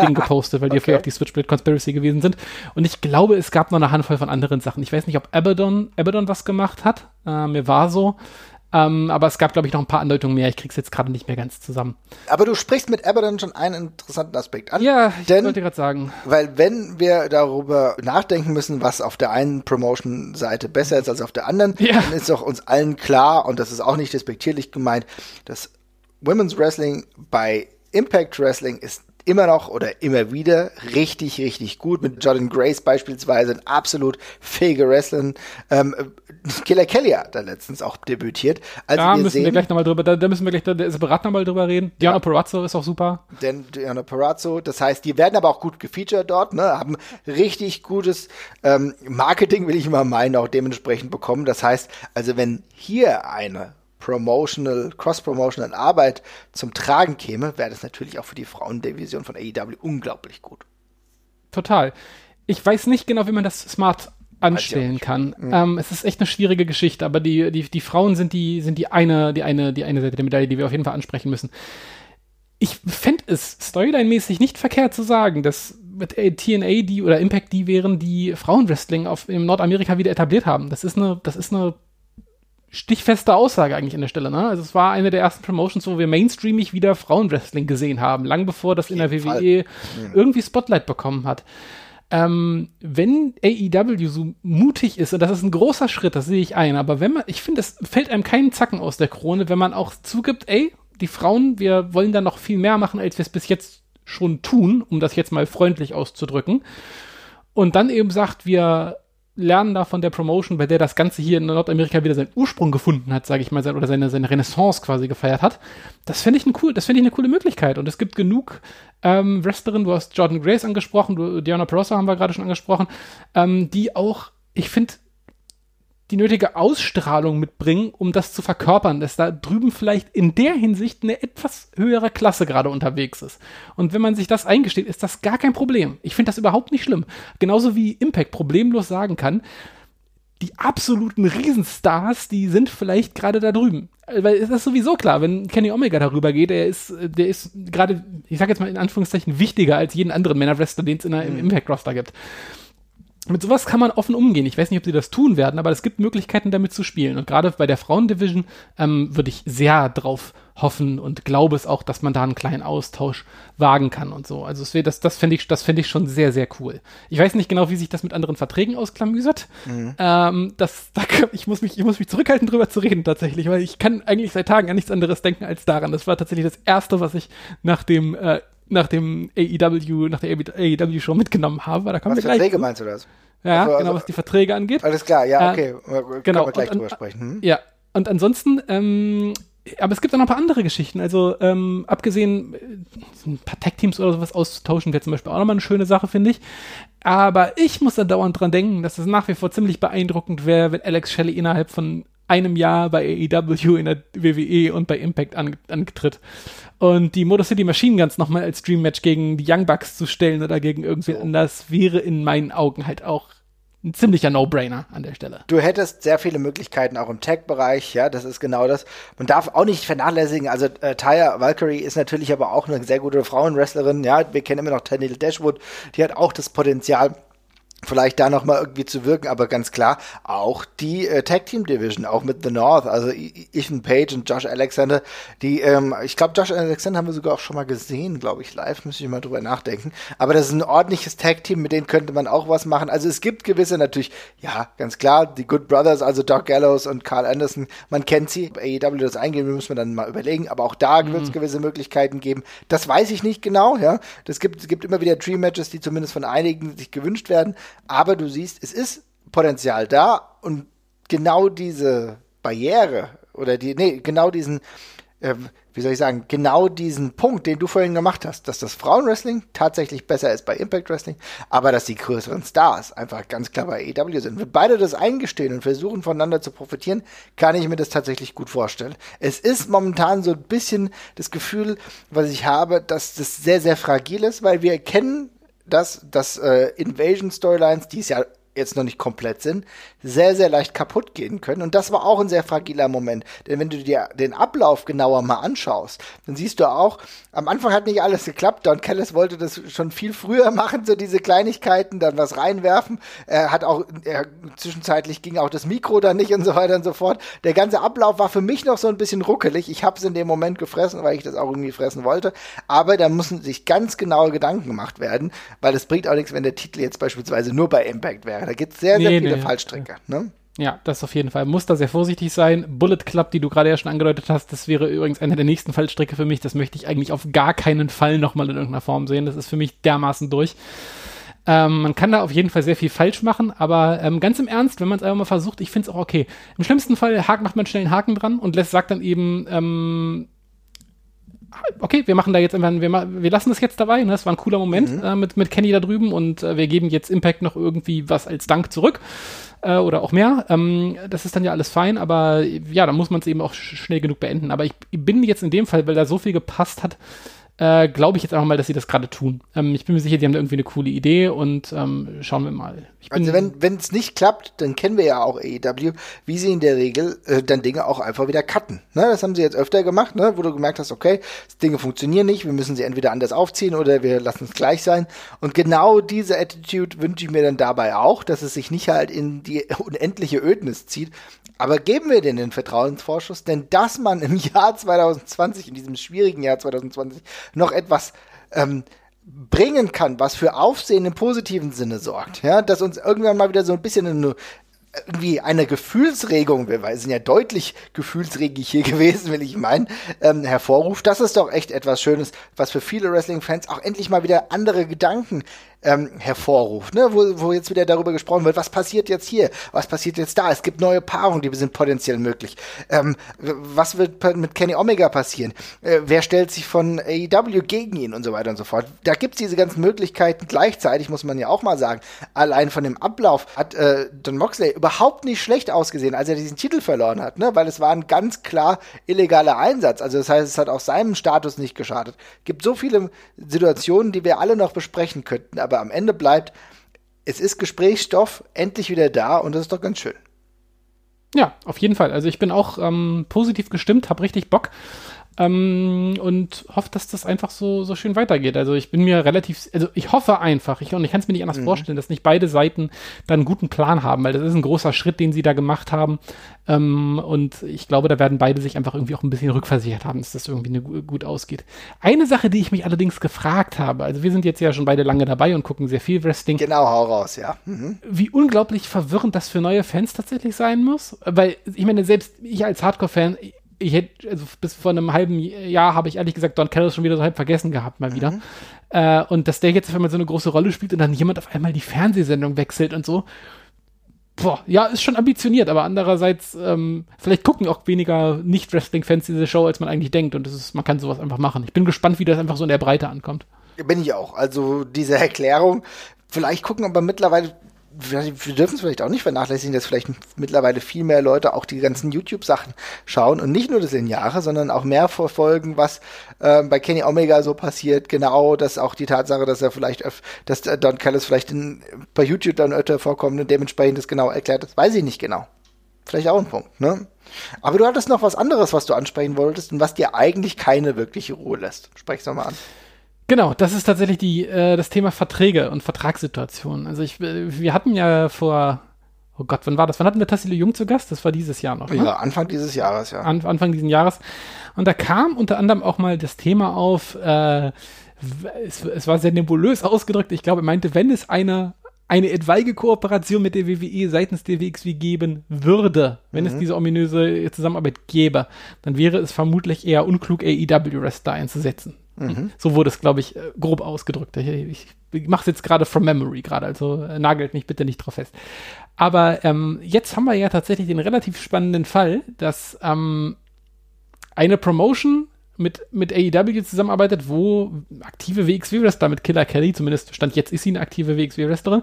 Ding gepostet, weil die okay. auf die Switchblade Conspiracy gewesen sind. Und ich glaube, es gab noch eine Handvoll von anderen Sachen. Ich weiß nicht, ob Abaddon, Abaddon was gemacht hat. Äh, mir war so. Ähm, aber es gab, glaube ich, noch ein paar Andeutungen mehr. Ich krieg's jetzt gerade nicht mehr ganz zusammen. Aber du sprichst mit Abaddon schon einen interessanten Aspekt an. Ja, ich denn, wollte gerade sagen. Weil wenn wir darüber nachdenken müssen, was auf der einen Promotion-Seite besser ist als auf der anderen, ja. dann ist doch uns allen klar, und das ist auch nicht despektierlich gemeint, dass Women's Wrestling bei Impact Wrestling ist immer noch oder immer wieder richtig, richtig gut. Mit Jordan Grace beispielsweise ein absolut fähiger Wrestler. Ähm, Killer Kelly hat da letztens auch debütiert. Also da wir müssen sehen, wir gleich nochmal drüber, da, da, müssen wir gleich da, separat nochmal drüber reden. Diana ja. Perazzo ist auch super. Denn Diana Perazzo, das heißt, die werden aber auch gut gefeatured dort, ne, haben richtig gutes ähm, Marketing, will ich immer meinen, auch dementsprechend bekommen. Das heißt, also wenn hier eine Promotional, Cross-Promotional Arbeit zum Tragen käme, wäre das natürlich auch für die Frauendivision von AEW unglaublich gut. Total. Ich weiß nicht genau, wie man das smart anstellen kann. Mhm. Ähm, es ist echt eine schwierige Geschichte, aber die, die, die Frauen sind die, sind die eine, die eine, die eine Seite der Medaille, die wir auf jeden Fall ansprechen müssen. Ich fände es storyline-mäßig nicht verkehrt zu sagen, dass mit TNA die oder Impact die wären, die Frauenwrestling auf, in Nordamerika wieder etabliert haben. Das ist eine, das ist eine stichfeste Aussage eigentlich an der Stelle. Ne? Also es war eine der ersten Promotions, wo wir mainstreamig wieder Frauenwrestling gesehen haben, lang bevor das in der WWE Fall. Mhm. irgendwie Spotlight bekommen hat. Ähm, wenn AEW so mutig ist, und das ist ein großer Schritt, das sehe ich ein, aber wenn man, ich finde, es fällt einem keinen Zacken aus der Krone, wenn man auch zugibt, ey, die Frauen, wir wollen da noch viel mehr machen, als wir es bis jetzt schon tun, um das jetzt mal freundlich auszudrücken. Und dann eben sagt, wir lernen da von der Promotion, bei der das Ganze hier in Nordamerika wieder seinen Ursprung gefunden hat, sage ich mal, oder seine, seine Renaissance quasi gefeiert hat. Das finde ich ein cool, das finde ich eine coole Möglichkeit. Und es gibt genug ähm, Wrestlerinnen, du hast Jordan Grace angesprochen, du, Diana Perosa haben wir gerade schon angesprochen, ähm, die auch, ich finde, die nötige Ausstrahlung mitbringen, um das zu verkörpern, dass da drüben vielleicht in der Hinsicht eine etwas höhere Klasse gerade unterwegs ist. Und wenn man sich das eingesteht, ist das gar kein Problem. Ich finde das überhaupt nicht schlimm. Genauso wie Impact problemlos sagen kann, die absoluten Riesenstars, die sind vielleicht gerade da drüben. Weil es ist sowieso klar, wenn Kenny Omega darüber geht, der ist, der ist gerade, ich sag jetzt mal in Anführungszeichen, wichtiger als jeden anderen Männerwrestler, den es in der, im mhm. Impact-Roster gibt mit sowas kann man offen umgehen. Ich weiß nicht, ob sie das tun werden, aber es gibt Möglichkeiten, damit zu spielen. Und gerade bei der Frauendivision ähm, würde ich sehr drauf hoffen und glaube es auch, dass man da einen kleinen Austausch wagen kann und so. Also wär, das, das fände ich, das fände ich schon sehr, sehr cool. Ich weiß nicht genau, wie sich das mit anderen Verträgen ausklamüsert. Mhm. Ähm, das, da, ich muss mich, ich muss mich zurückhalten, drüber zu reden tatsächlich, weil ich kann eigentlich seit Tagen an nichts anderes denken als daran. Das war tatsächlich das erste, was ich nach dem äh, nach dem AEW, nach der AEW-Show mitgenommen habe. Da was Verträge meinst du das? Ja, also, genau, also, was die Verträge angeht. Alles klar, ja, okay. Äh, genau, Können wir gleich und, drüber sprechen. Hm? Ja, und ansonsten, ähm, aber es gibt auch noch ein paar andere Geschichten. Also, ähm, abgesehen, äh, ein paar Tech-Teams oder sowas auszutauschen, wäre zum Beispiel auch nochmal eine schöne Sache, finde ich. Aber ich muss da dauernd dran denken, dass es nach wie vor ziemlich beeindruckend wäre, wenn Alex Shelley innerhalb von einem Jahr bei AEW in der WWE und bei Impact an, angetritt. Und die Motor City Machine Guns nochmal als Dream Match gegen die Young Bucks zu stellen oder gegen irgendwie so. anders wäre in meinen Augen halt auch ein ziemlicher No-Brainer an der Stelle. Du hättest sehr viele Möglichkeiten auch im Tech-Bereich, ja, das ist genau das. Man darf auch nicht vernachlässigen, also äh, Taya Valkyrie ist natürlich aber auch eine sehr gute Frauenwrestlerin, ja, wir kennen immer noch Tennille Dashwood, die hat auch das Potenzial, vielleicht da noch mal irgendwie zu wirken, aber ganz klar auch die äh, Tag Team Division, auch mit The North, also Ethan Page und Josh Alexander, die, ähm, ich glaube, Josh Alexander haben wir sogar auch schon mal gesehen, glaube ich, live, müsste ich mal drüber nachdenken. Aber das ist ein ordentliches Tag Team, mit denen könnte man auch was machen. Also es gibt gewisse natürlich, ja, ganz klar, die Good Brothers, also Doc Gallows und Carl Anderson, man kennt sie. AEW das eingehen, müssen wir dann mal überlegen, aber auch da mhm. wird es gewisse Möglichkeiten geben. Das weiß ich nicht genau, ja. Das gibt, es gibt immer wieder Dream Matches, die zumindest von einigen sich gewünscht werden. Aber du siehst, es ist Potenzial da und genau diese Barriere oder die, nee, genau diesen, äh, wie soll ich sagen, genau diesen Punkt, den du vorhin gemacht hast, dass das Frauenwrestling tatsächlich besser ist bei Impact Wrestling, aber dass die größeren Stars einfach ganz klar bei EW sind. Wenn beide das eingestehen und versuchen voneinander zu profitieren, kann ich mir das tatsächlich gut vorstellen. Es ist momentan so ein bisschen das Gefühl, was ich habe, dass das sehr, sehr fragil ist, weil wir kennen dass, dass äh, Invasion-Storylines, die es ja jetzt noch nicht komplett sind, sehr, sehr leicht kaputt gehen können. Und das war auch ein sehr fragiler Moment. Denn wenn du dir den Ablauf genauer mal anschaust, dann siehst du auch, am Anfang hat nicht alles geklappt. Don Kellis wollte das schon viel früher machen, so diese Kleinigkeiten, dann was reinwerfen. Er hat auch, er, zwischenzeitlich ging auch das Mikro dann nicht und so weiter und so fort. Der ganze Ablauf war für mich noch so ein bisschen ruckelig. Ich habe es in dem Moment gefressen, weil ich das auch irgendwie fressen wollte. Aber da müssen sich ganz genaue Gedanken gemacht werden, weil es bringt auch nichts, wenn der Titel jetzt beispielsweise nur bei Impact wäre. Da gibt es sehr, sehr nee, viele nee, Fallstricke. Ne? Ja, das auf jeden Fall. Muss da sehr vorsichtig sein. Bullet Club, die du gerade ja schon angedeutet hast, das wäre übrigens eine der nächsten Fallstricke für mich. Das möchte ich eigentlich auf gar keinen Fall nochmal in irgendeiner Form sehen. Das ist für mich dermaßen durch. Ähm, man kann da auf jeden Fall sehr viel falsch machen, aber ähm, ganz im Ernst, wenn man es einfach mal versucht, ich finde es auch okay. Im schlimmsten Fall Haken, macht man schnell einen Haken dran und lässt, sagt dann eben, ähm, okay, wir machen da jetzt einfach, wir, wir lassen das jetzt dabei, ne? das war ein cooler Moment mhm. äh, mit, mit Kenny da drüben und äh, wir geben jetzt Impact noch irgendwie was als Dank zurück äh, oder auch mehr. Ähm, das ist dann ja alles fein, aber ja, da muss man es eben auch schnell genug beenden. Aber ich bin jetzt in dem Fall, weil da so viel gepasst hat, äh, glaube ich jetzt einfach mal, dass sie das gerade tun. Ähm, ich bin mir sicher, die haben da irgendwie eine coole Idee und ähm, schauen wir mal. also wenn es nicht klappt, dann kennen wir ja auch AEW, wie sie in der Regel äh, dann Dinge auch einfach wieder cutten. Ne? Das haben sie jetzt öfter gemacht, ne? wo du gemerkt hast, okay, Dinge funktionieren nicht, wir müssen sie entweder anders aufziehen oder wir lassen es gleich sein. Und genau diese Attitude wünsche ich mir dann dabei auch, dass es sich nicht halt in die unendliche Ödnis zieht. Aber geben wir denen den Vertrauensvorschuss, denn dass man im Jahr 2020, in diesem schwierigen Jahr 2020, noch etwas ähm, bringen kann, was für Aufsehen im positiven Sinne sorgt. Ja, dass uns irgendwann mal wieder so ein bisschen eine, irgendwie eine Gefühlsregung, wir sind ja deutlich gefühlsregig hier gewesen, will ich meinen, ähm, hervorruft. Das ist doch echt etwas Schönes, was für viele Wrestling-Fans auch endlich mal wieder andere Gedanken ähm, hervorruft, ne? wo, wo jetzt wieder darüber gesprochen wird, was passiert jetzt hier, was passiert jetzt da. Es gibt neue Paarungen, die sind potenziell möglich. Ähm, was wird mit Kenny Omega passieren? Äh, wer stellt sich von AEW gegen ihn und so weiter und so fort? Da gibt es diese ganzen Möglichkeiten. Gleichzeitig muss man ja auch mal sagen, allein von dem Ablauf hat äh, Don Moxley überhaupt nicht schlecht ausgesehen, als er diesen Titel verloren hat, ne? weil es war ein ganz klar illegaler Einsatz. Also das heißt, es hat auch seinem Status nicht geschadet. Gibt so viele Situationen, die wir alle noch besprechen könnten, aber am Ende bleibt, es ist Gesprächsstoff endlich wieder da und das ist doch ganz schön. Ja, auf jeden Fall. Also ich bin auch ähm, positiv gestimmt, habe richtig Bock. Ähm, und hoffe, dass das einfach so, so schön weitergeht. Also ich bin mir relativ, also ich hoffe einfach, ich, und ich kann es mir nicht anders mhm. vorstellen, dass nicht beide Seiten da einen guten Plan haben, weil das ist ein großer Schritt, den sie da gemacht haben. Ähm, und ich glaube, da werden beide sich einfach irgendwie auch ein bisschen rückversichert haben, dass das irgendwie eine, gut ausgeht. Eine Sache, die ich mich allerdings gefragt habe, also wir sind jetzt ja schon beide lange dabei und gucken sehr viel Wrestling. Genau, hau raus, ja. Mhm. Wie unglaublich verwirrend das für neue Fans tatsächlich sein muss. Weil ich meine, selbst ich als Hardcore-Fan, ich hätte, also bis vor einem halben Jahr habe ich ehrlich gesagt Don Callis schon wieder so halb vergessen gehabt, mal wieder. Mhm. Äh, und dass der jetzt auf einmal so eine große Rolle spielt und dann jemand auf einmal die Fernsehsendung wechselt und so. Boah, ja, ist schon ambitioniert, aber andererseits, ähm, vielleicht gucken auch weniger Nicht-Wrestling-Fans diese Show, als man eigentlich denkt. Und das ist, man kann sowas einfach machen. Ich bin gespannt, wie das einfach so in der Breite ankommt. Bin ich auch. Also diese Erklärung, vielleicht gucken aber mittlerweile wir dürfen es vielleicht auch nicht vernachlässigen, dass vielleicht mittlerweile viel mehr Leute auch die ganzen YouTube-Sachen schauen und nicht nur das Lineare, sondern auch mehr verfolgen, was äh, bei Kenny Omega so passiert. Genau, dass auch die Tatsache, dass er vielleicht, dass Don Callis vielleicht in, bei YouTube dann öfter vorkommt und dementsprechend das genau erklärt, das weiß ich nicht genau. Vielleicht auch ein Punkt, ne? Aber du hattest noch was anderes, was du ansprechen wolltest und was dir eigentlich keine wirkliche Ruhe lässt. Sprech's doch mal an. Genau, das ist tatsächlich die, äh, das Thema Verträge und Vertragssituationen. Also ich, äh, wir hatten ja vor, oh Gott, wann war das? Wann hatten wir Tassilo Jung zu Gast? Das war dieses Jahr noch. Ne? Ja, Anfang dieses Jahres, ja. An, Anfang dieses Jahres. Und da kam unter anderem auch mal das Thema auf, äh, es, es war sehr nebulös ausgedrückt. Ich glaube, er meinte, wenn es eine eine etwaige Kooperation mit der WWE seitens der WXW geben würde, wenn mhm. es diese ominöse Zusammenarbeit gäbe, dann wäre es vermutlich eher unklug, AEW-Wrestler einzusetzen. Mhm. So wurde es, glaube ich, äh, grob ausgedrückt. Ich, ich mache es jetzt gerade from memory gerade, also äh, nagelt mich bitte nicht drauf fest. Aber ähm, jetzt haben wir ja tatsächlich den relativ spannenden Fall, dass ähm, eine Promotion mit, mit AEW zusammenarbeitet, wo aktive WXW-Wrestler mit Killer Kelly, zumindest Stand jetzt ist sie eine aktive WXW-Wrestlerin,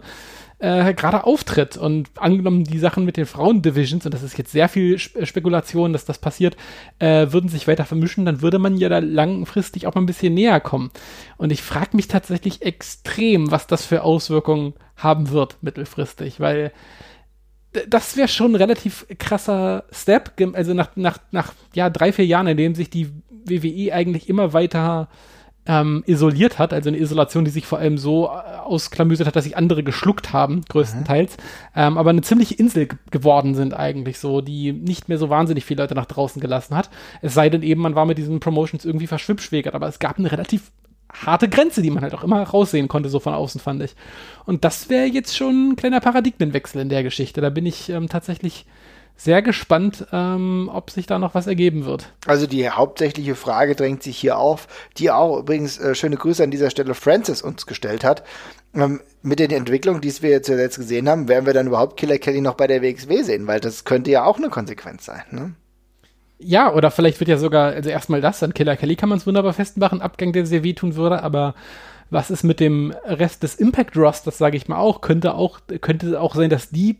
äh, gerade auftritt. Und angenommen, die Sachen mit den Frauen-Divisions, und das ist jetzt sehr viel äh, Spekulation, dass das passiert, äh, würden sich weiter vermischen, dann würde man ja da langfristig auch mal ein bisschen näher kommen. Und ich frage mich tatsächlich extrem, was das für Auswirkungen haben wird mittelfristig, weil das wäre schon ein relativ krasser Step, also nach, nach, nach ja, drei, vier Jahren, in denen sich die WWE eigentlich immer weiter ähm, isoliert hat, also eine Isolation, die sich vor allem so äh, ausklamüsert hat, dass sich andere geschluckt haben, größtenteils, ähm, aber eine ziemliche Insel geworden sind eigentlich so, die nicht mehr so wahnsinnig viele Leute nach draußen gelassen hat. Es sei denn eben, man war mit diesen Promotions irgendwie verschwippschwägert, aber es gab eine relativ harte Grenze, die man halt auch immer raussehen konnte, so von außen, fand ich. Und das wäre jetzt schon ein kleiner Paradigmenwechsel in der Geschichte. Da bin ich ähm, tatsächlich sehr gespannt, ähm, ob sich da noch was ergeben wird. Also die hauptsächliche Frage drängt sich hier auf, die auch übrigens äh, schöne Grüße an dieser Stelle Francis uns gestellt hat. Ähm, mit den Entwicklungen, die wir jetzt zuletzt gesehen haben, werden wir dann überhaupt Killer Kelly noch bei der WXW sehen, weil das könnte ja auch eine Konsequenz sein. Ne? Ja, oder vielleicht wird ja sogar, also erstmal das, an Killer Kelly kann man es wunderbar festmachen, Abgang, der sehr wehtun würde, aber was ist mit dem Rest des Impact Rosters, sage ich mal auch, könnte auch, könnte auch sein, dass die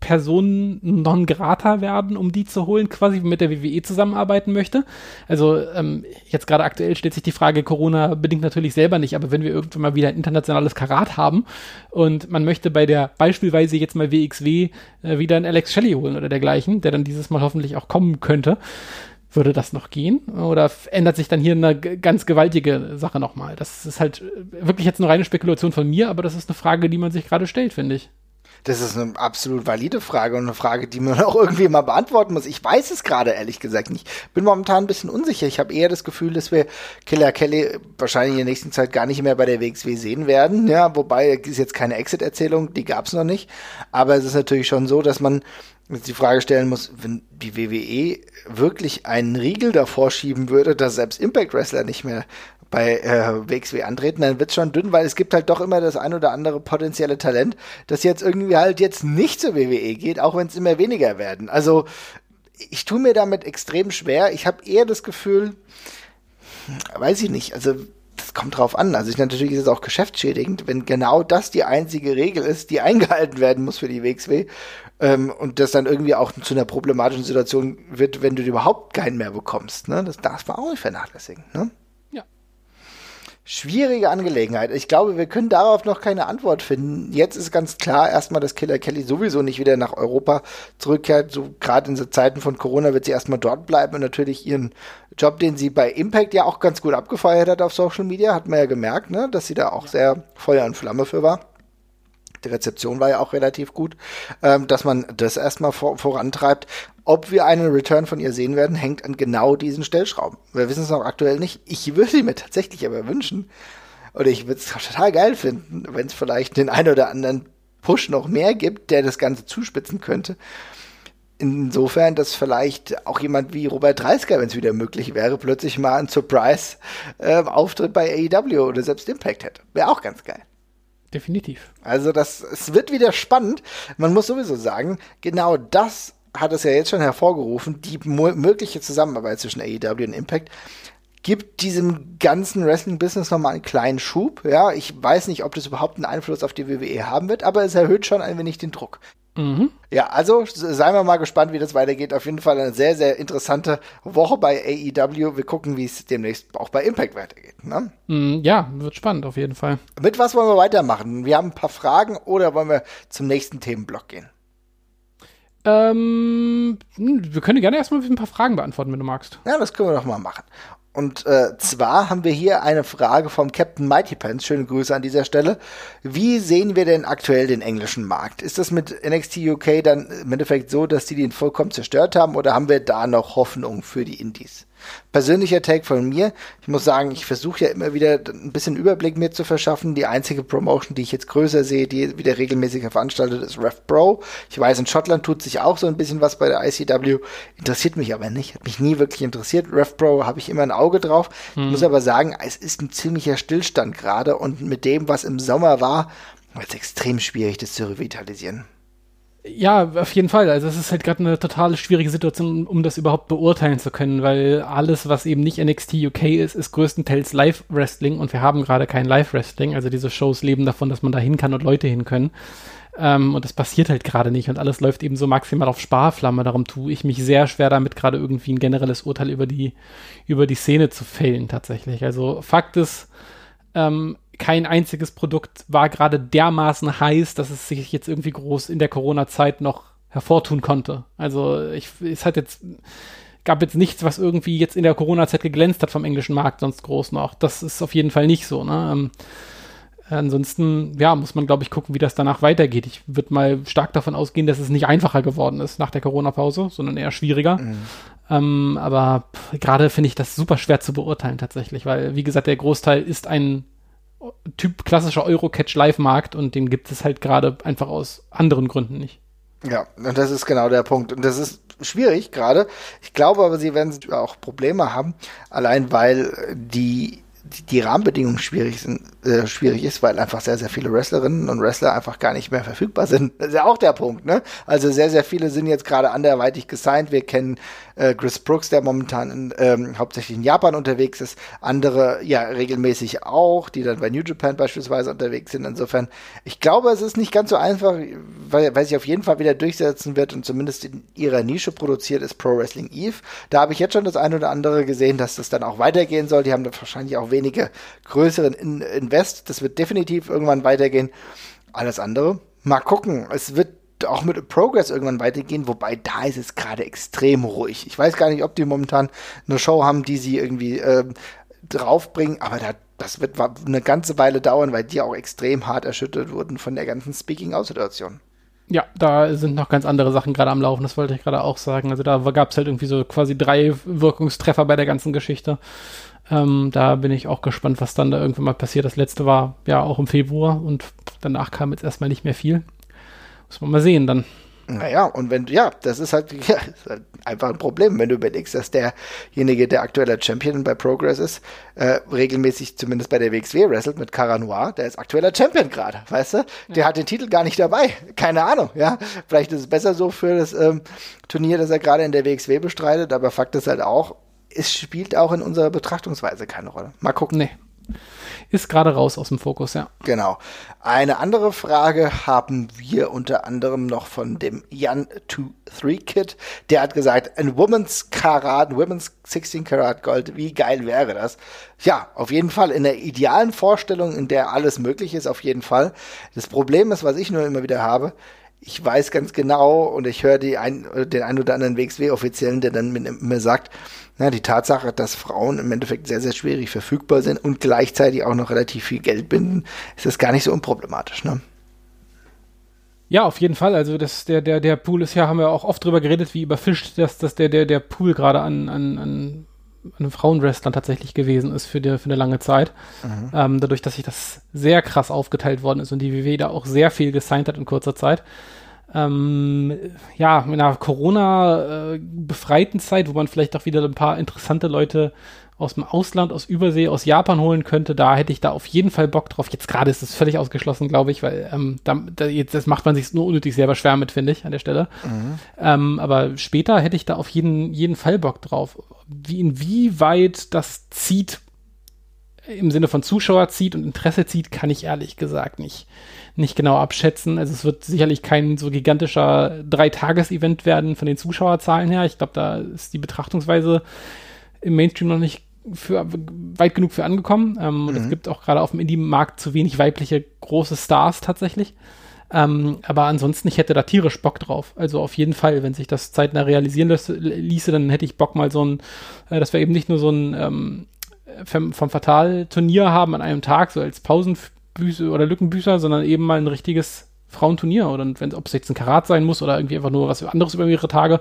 Personen non grata werden, um die zu holen, quasi mit der WWE zusammenarbeiten möchte. Also ähm, jetzt gerade aktuell stellt sich die Frage, Corona bedingt natürlich selber nicht, aber wenn wir irgendwann mal wieder ein internationales Karat haben und man möchte bei der beispielsweise jetzt mal WXW äh, wieder einen Alex Shelley holen oder dergleichen, der dann dieses Mal hoffentlich auch kommen könnte, würde das noch gehen? Oder ändert sich dann hier eine ganz gewaltige Sache nochmal? Das ist halt äh, wirklich jetzt eine reine Spekulation von mir, aber das ist eine Frage, die man sich gerade stellt, finde ich. Das ist eine absolut valide Frage und eine Frage, die man auch irgendwie mal beantworten muss. Ich weiß es gerade ehrlich gesagt nicht. Bin momentan ein bisschen unsicher. Ich habe eher das Gefühl, dass wir Killer Kelly wahrscheinlich in der nächsten Zeit gar nicht mehr bei der WXW sehen werden. Ja, wobei ist jetzt keine Exit-Erzählung, die gab es noch nicht. Aber es ist natürlich schon so, dass man jetzt die Frage stellen muss, wenn die WWE wirklich einen Riegel davor schieben würde, dass selbst Impact Wrestler nicht mehr bei äh, WXW antreten, dann wird's schon dünn, weil es gibt halt doch immer das ein oder andere potenzielle Talent, das jetzt irgendwie halt jetzt nicht zur WWE geht, auch wenn es immer weniger werden. Also ich tue mir damit extrem schwer. Ich habe eher das Gefühl, weiß ich nicht, also das kommt drauf an. Also ich, natürlich ist es auch geschäftsschädigend, wenn genau das die einzige Regel ist, die eingehalten werden muss für die WXW. Ähm, und das dann irgendwie auch zu einer problematischen Situation wird, wenn du überhaupt keinen mehr bekommst. Ne? Das darf man auch nicht vernachlässigen. Ne? Schwierige Angelegenheit. Ich glaube, wir können darauf noch keine Antwort finden. Jetzt ist ganz klar erstmal, dass Killer Kelly sowieso nicht wieder nach Europa zurückkehrt. So gerade in so Zeiten von Corona wird sie erstmal dort bleiben und natürlich ihren Job, den sie bei Impact ja auch ganz gut abgefeiert hat auf Social Media, hat man ja gemerkt, ne, dass sie da auch sehr Feuer und Flamme für war die Rezeption war ja auch relativ gut, ähm, dass man das erstmal vor, vorantreibt. Ob wir einen Return von ihr sehen werden, hängt an genau diesen Stellschrauben. Wir wissen es noch aktuell nicht. Ich würde mir tatsächlich aber wünschen, oder ich würde es total geil finden, wenn es vielleicht den einen oder anderen Push noch mehr gibt, der das Ganze zuspitzen könnte. Insofern, dass vielleicht auch jemand wie Robert Dreisker, wenn es wieder möglich wäre, plötzlich mal einen Surprise-Auftritt äh, bei AEW oder selbst Impact hätte. Wäre auch ganz geil. Definitiv. Also das, es wird wieder spannend. Man muss sowieso sagen, genau das hat es ja jetzt schon hervorgerufen, die mögliche Zusammenarbeit zwischen AEW und Impact. gibt diesem ganzen Wrestling-Business nochmal einen kleinen Schub. Ja, ich weiß nicht, ob das überhaupt einen Einfluss auf die WWE haben wird, aber es erhöht schon ein wenig den Druck. Mhm. Ja, also seien wir mal gespannt, wie das weitergeht. Auf jeden Fall eine sehr, sehr interessante Woche bei AEW. Wir gucken, wie es demnächst auch bei Impact weitergeht. Ne? Mm, ja, wird spannend auf jeden Fall. Mit was wollen wir weitermachen? Wir haben ein paar Fragen oder wollen wir zum nächsten Themenblock gehen? Ähm, hm, wir können gerne erstmal ein paar Fragen beantworten, wenn du magst. Ja, das können wir doch mal machen. Und äh, zwar haben wir hier eine Frage vom Captain Mighty Pants. Schöne Grüße an dieser Stelle. Wie sehen wir denn aktuell den englischen Markt? Ist das mit NXT UK dann im Endeffekt so, dass die den vollkommen zerstört haben oder haben wir da noch Hoffnung für die Indies? Persönlicher Take von mir. Ich muss sagen, ich versuche ja immer wieder ein bisschen Überblick mir zu verschaffen. Die einzige Promotion, die ich jetzt größer sehe, die wieder regelmäßiger veranstaltet, ist Rev Pro. Ich weiß, in Schottland tut sich auch so ein bisschen was bei der ICW. Interessiert mich aber nicht. Hat mich nie wirklich interessiert. Rev Pro habe ich immer ein Auge drauf. Hm. Ich muss aber sagen, es ist ein ziemlicher Stillstand gerade und mit dem, was im Sommer war, wird es extrem schwierig, das zu revitalisieren. Ja, auf jeden Fall. Also es ist halt gerade eine total schwierige Situation, um das überhaupt beurteilen zu können, weil alles, was eben nicht NXT UK ist, ist größtenteils Live-Wrestling und wir haben gerade kein Live-Wrestling. Also diese Shows leben davon, dass man da hin kann und Leute hin können. Ähm, und das passiert halt gerade nicht und alles läuft eben so maximal auf Sparflamme. Darum tue ich mich sehr schwer damit, gerade irgendwie ein generelles Urteil über die, über die Szene zu fällen tatsächlich. Also Fakt ist, ähm, kein einziges Produkt war gerade dermaßen heiß, dass es sich jetzt irgendwie groß in der Corona-Zeit noch hervortun konnte. Also ich, es hat jetzt, gab jetzt nichts, was irgendwie jetzt in der Corona-Zeit geglänzt hat vom englischen Markt sonst groß noch. Das ist auf jeden Fall nicht so. Ne? Ähm, ansonsten, ja, muss man, glaube ich, gucken, wie das danach weitergeht. Ich würde mal stark davon ausgehen, dass es nicht einfacher geworden ist nach der Corona-Pause, sondern eher schwieriger. Mhm. Ähm, aber gerade finde ich das super schwer zu beurteilen tatsächlich, weil, wie gesagt, der Großteil ist ein Typ klassischer Eurocatch-Live-Markt und den gibt es halt gerade einfach aus anderen Gründen nicht. Ja, und das ist genau der Punkt. Und das ist schwierig gerade. Ich glaube aber, sie werden auch Probleme haben, allein weil die die, Rahmenbedingungen schwierig sind, äh, schwierig ist, weil einfach sehr, sehr viele Wrestlerinnen und Wrestler einfach gar nicht mehr verfügbar sind. Das ist ja auch der Punkt, ne? Also sehr, sehr viele sind jetzt gerade anderweitig gesigned. Wir kennen äh, Chris Brooks, der momentan in, ähm, hauptsächlich in Japan unterwegs ist. Andere ja regelmäßig auch, die dann bei New Japan beispielsweise unterwegs sind. Insofern, ich glaube, es ist nicht ganz so einfach, weil, weil sich auf jeden Fall wieder durchsetzen wird und zumindest in ihrer Nische produziert ist Pro Wrestling Eve. Da habe ich jetzt schon das eine oder andere gesehen, dass das dann auch weitergehen soll. Die haben da wahrscheinlich auch wenige größeren in Invest. Das wird definitiv irgendwann weitergehen. Alles andere, mal gucken. Es wird auch mit Progress irgendwann weitergehen, wobei da ist es gerade extrem ruhig. Ich weiß gar nicht, ob die momentan eine Show haben, die sie irgendwie äh, draufbringen, aber da, das wird eine ganze Weile dauern, weil die auch extrem hart erschüttert wurden von der ganzen Speaking-Out-Situation. Ja, da sind noch ganz andere Sachen gerade am Laufen, das wollte ich gerade auch sagen. Also da gab es halt irgendwie so quasi drei Wirkungstreffer bei der ganzen Geschichte. Ähm, da bin ich auch gespannt, was dann da irgendwann mal passiert. Das letzte war ja auch im Februar und danach kam jetzt erstmal nicht mehr viel. Muss man mal sehen dann. Naja, und wenn, ja, das ist halt, ja, ist halt einfach ein Problem, wenn du überlegst, dass derjenige, der aktueller Champion bei Progress ist, äh, regelmäßig zumindest bei der WXW wrestelt mit Cara Noir, der ist aktueller Champion gerade, weißt du? Der ja. hat den Titel gar nicht dabei. Keine Ahnung, ja. Vielleicht ist es besser so für das ähm, Turnier, das er gerade in der WXW bestreitet, aber Fakt ist halt auch, es spielt auch in unserer Betrachtungsweise keine Rolle. Mal gucken. Nee. Ist gerade raus aus dem Fokus, ja. Genau. Eine andere Frage haben wir unter anderem noch von dem Jan23 Kid. Der hat gesagt, ein Women's Karat, ein Women's 16 Karat Gold, wie geil wäre das? Ja, auf jeden Fall in der idealen Vorstellung, in der alles möglich ist, auf jeden Fall. Das Problem ist, was ich nur immer wieder habe, ich weiß ganz genau und ich höre ein, den ein oder anderen WXW-Offiziellen, der dann mir sagt, na, die Tatsache, dass Frauen im Endeffekt sehr, sehr schwierig verfügbar sind und gleichzeitig auch noch relativ viel Geld binden, ist das gar nicht so unproblematisch, ne? Ja, auf jeden Fall. Also das, der, der, der Pool ist ja, haben wir auch oft drüber geredet, wie überfischt, dass, dass der, der, der Pool gerade an, an, an, an Frauenwrestlern tatsächlich gewesen ist für, die, für eine lange Zeit. Mhm. Ähm, dadurch, dass sich das sehr krass aufgeteilt worden ist und die WW da auch sehr viel gesigned hat in kurzer Zeit. Ähm, ja, in einer Corona-befreiten äh, Zeit, wo man vielleicht auch wieder ein paar interessante Leute aus dem Ausland, aus Übersee, aus Japan holen könnte, da hätte ich da auf jeden Fall Bock drauf. Jetzt gerade ist es völlig ausgeschlossen, glaube ich, weil ähm, da, da jetzt das macht man sich nur unnötig selber schwer mit, finde ich, an der Stelle. Mhm. Ähm, aber später hätte ich da auf jeden, jeden Fall Bock drauf. Wie, inwieweit das zieht, im Sinne von Zuschauer zieht und Interesse zieht, kann ich ehrlich gesagt nicht, nicht genau abschätzen. Also es wird sicherlich kein so gigantischer Dreitages-Event werden von den Zuschauerzahlen her. Ich glaube, da ist die Betrachtungsweise im Mainstream noch nicht für, weit genug für angekommen. Ähm, mhm. Und es mhm. gibt auch gerade auf dem Indie-Markt zu wenig weibliche große Stars tatsächlich. Ähm, aber ansonsten, ich hätte da tierisch Bock drauf. Also auf jeden Fall, wenn sich das zeitnah realisieren ließe, ließe dann hätte ich Bock mal so ein, äh, dass wir eben nicht nur so ein ähm, vom, Fatal-Turnier haben an einem Tag, so als Pausenbüße oder Lückenbüßer, sondern eben mal ein richtiges Frauenturnier oder wenn ob es jetzt ein Karat sein muss oder irgendwie einfach nur was anderes über mehrere Tage,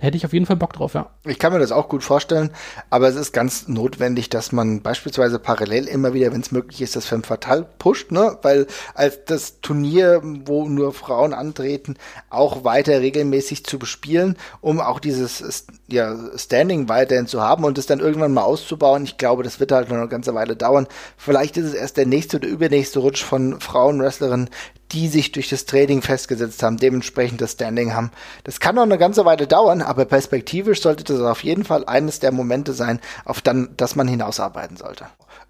da hätte ich auf jeden Fall Bock drauf, ja. Ich kann mir das auch gut vorstellen, aber es ist ganz notwendig, dass man beispielsweise parallel immer wieder, wenn es möglich ist, das Femme Fatale pusht, ne? Weil als das Turnier, wo nur Frauen antreten, auch weiter regelmäßig zu bespielen, um auch dieses ja, Standing weiterhin zu haben und es dann irgendwann mal auszubauen. Ich glaube, das wird halt noch eine ganze Weile dauern. Vielleicht ist es erst der nächste oder übernächste Rutsch von Frauenwrestlerinnen, die sich durch das Training festgesetzt haben, dementsprechend das Standing haben. Das kann noch eine ganze Weile dauern, aber perspektivisch sollte das auf jeden Fall eines der Momente sein, auf dann, dass man hinausarbeiten sollte.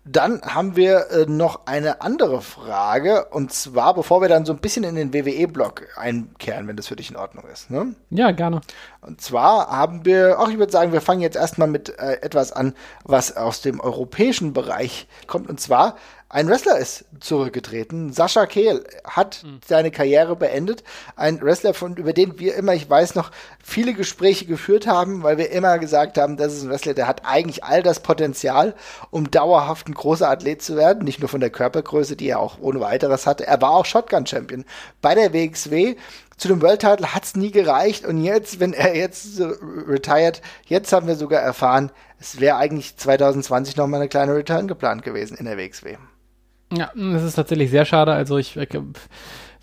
Dann haben wir äh, noch eine andere Frage und zwar, bevor wir dann so ein bisschen in den WWE-Block einkehren, wenn das für dich in Ordnung ist. Ne? Ja, gerne. Und zwar haben wir, auch ich würde sagen, wir fangen jetzt erstmal mit äh, etwas an, was aus dem europäischen Bereich kommt. Und zwar ein Wrestler ist zurückgetreten. Sascha Kehl hat mhm. seine Karriere beendet. Ein Wrestler, von, über den wir immer, ich weiß noch, viele Gespräche geführt haben, weil wir immer gesagt haben, das ist ein Wrestler, der hat eigentlich all das Potenzial, um dauerhaft ein großer Athlet zu werden. Nicht nur von der Körpergröße, die er auch ohne weiteres hatte. Er war auch Shotgun-Champion bei der WXW zu dem World Title hat es nie gereicht und jetzt, wenn er jetzt so retired, jetzt haben wir sogar erfahren, es wäre eigentlich 2020 noch mal eine kleine Return geplant gewesen in der WXW. Ja, das ist tatsächlich sehr schade. Also ich, ich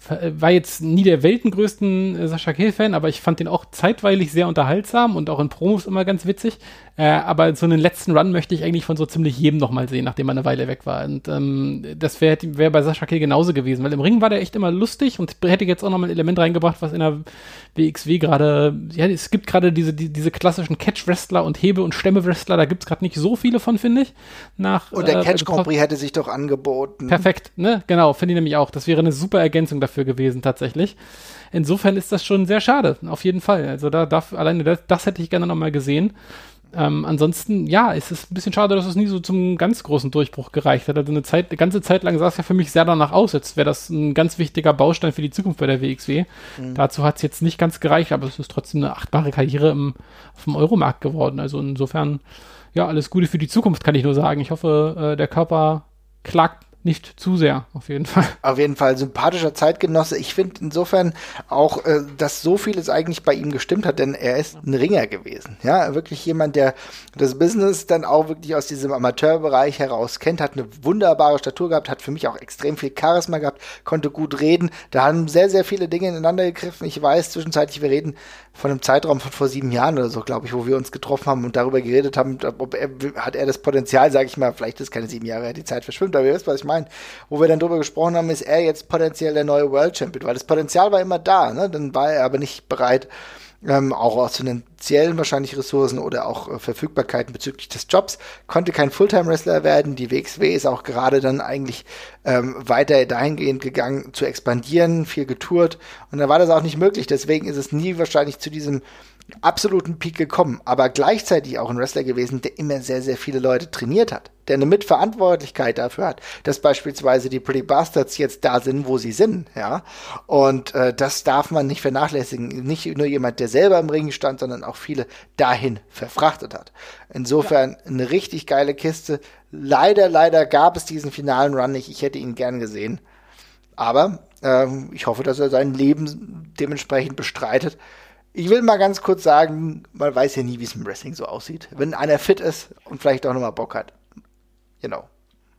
war jetzt nie der weltengrößten äh, Sascha Kehl-Fan, aber ich fand den auch zeitweilig sehr unterhaltsam und auch in Promos immer ganz witzig. Äh, aber so einen letzten Run möchte ich eigentlich von so ziemlich jedem nochmal sehen, nachdem er eine Weile weg war. Und ähm, das wäre wär bei Sascha Kehl genauso gewesen, weil im Ring war der echt immer lustig und hätte jetzt auch nochmal ein Element reingebracht, was in der WXW gerade, ja, es gibt gerade diese, die, diese klassischen Catch-Wrestler und Hebe- und Stämme-Wrestler, da gibt es gerade nicht so viele von, finde ich. Nach, und der äh, Catch Grand Prix hätte sich doch angeboten. Perfekt, ne? Genau, finde ich nämlich auch. Das wäre eine super Ergänzung dafür gewesen, tatsächlich. Insofern ist das schon sehr schade, auf jeden Fall. Also da darf, alleine das, das hätte ich gerne nochmal gesehen. Ähm, ansonsten, ja, es ist ein bisschen schade, dass es nie so zum ganz großen Durchbruch gereicht hat. Also eine Zeit, eine ganze Zeit lang sah es ja für mich sehr danach aus, als wäre das ein ganz wichtiger Baustein für die Zukunft bei der WXW. Mhm. Dazu hat es jetzt nicht ganz gereicht, aber es ist trotzdem eine achtbare Karriere im, auf dem Euromarkt geworden. Also insofern, ja, alles Gute für die Zukunft, kann ich nur sagen. Ich hoffe, äh, der Körper klagt nicht zu sehr, auf jeden Fall. Auf jeden Fall sympathischer Zeitgenosse. Ich finde insofern auch, äh, dass so vieles eigentlich bei ihm gestimmt hat, denn er ist ein Ringer gewesen. Ja, wirklich jemand, der das Business dann auch wirklich aus diesem Amateurbereich heraus kennt, hat eine wunderbare Statur gehabt, hat für mich auch extrem viel Charisma gehabt, konnte gut reden. Da haben sehr, sehr viele Dinge ineinander gegriffen. Ich weiß zwischenzeitlich, wir reden von einem Zeitraum von vor sieben Jahren oder so, glaube ich, wo wir uns getroffen haben und darüber geredet haben, ob er, hat er das Potenzial, sage ich mal, vielleicht ist keine sieben Jahre, die Zeit verschwimmt, aber ihr wisst, was ich meine meine, wo wir dann drüber gesprochen haben, ist er jetzt potenziell der neue World Champion, weil das Potenzial war immer da, ne? Dann war er aber nicht bereit, ähm, auch aus finanziellen wahrscheinlich Ressourcen oder auch äh, Verfügbarkeiten bezüglich des Jobs, konnte kein Fulltime-Wrestler werden. Die WXW ist auch gerade dann eigentlich ähm, weiter dahingehend gegangen, zu expandieren, viel getourt. Und da war das auch nicht möglich. Deswegen ist es nie wahrscheinlich zu diesem absoluten Peak gekommen, aber gleichzeitig auch ein Wrestler gewesen, der immer sehr, sehr viele Leute trainiert hat, der eine Mitverantwortlichkeit dafür hat, dass beispielsweise die Pretty Bastards jetzt da sind, wo sie sind, ja. Und äh, das darf man nicht vernachlässigen. Nicht nur jemand, der selber im Ring stand, sondern auch viele dahin verfrachtet hat. Insofern ja. eine richtig geile Kiste. Leider, leider gab es diesen finalen Run nicht. Ich hätte ihn gern gesehen. Aber ähm, ich hoffe, dass er sein Leben dementsprechend bestreitet. Ich will mal ganz kurz sagen, man weiß ja nie, wie es im Wrestling so aussieht. Wenn einer fit ist und vielleicht auch nochmal Bock hat. Genau.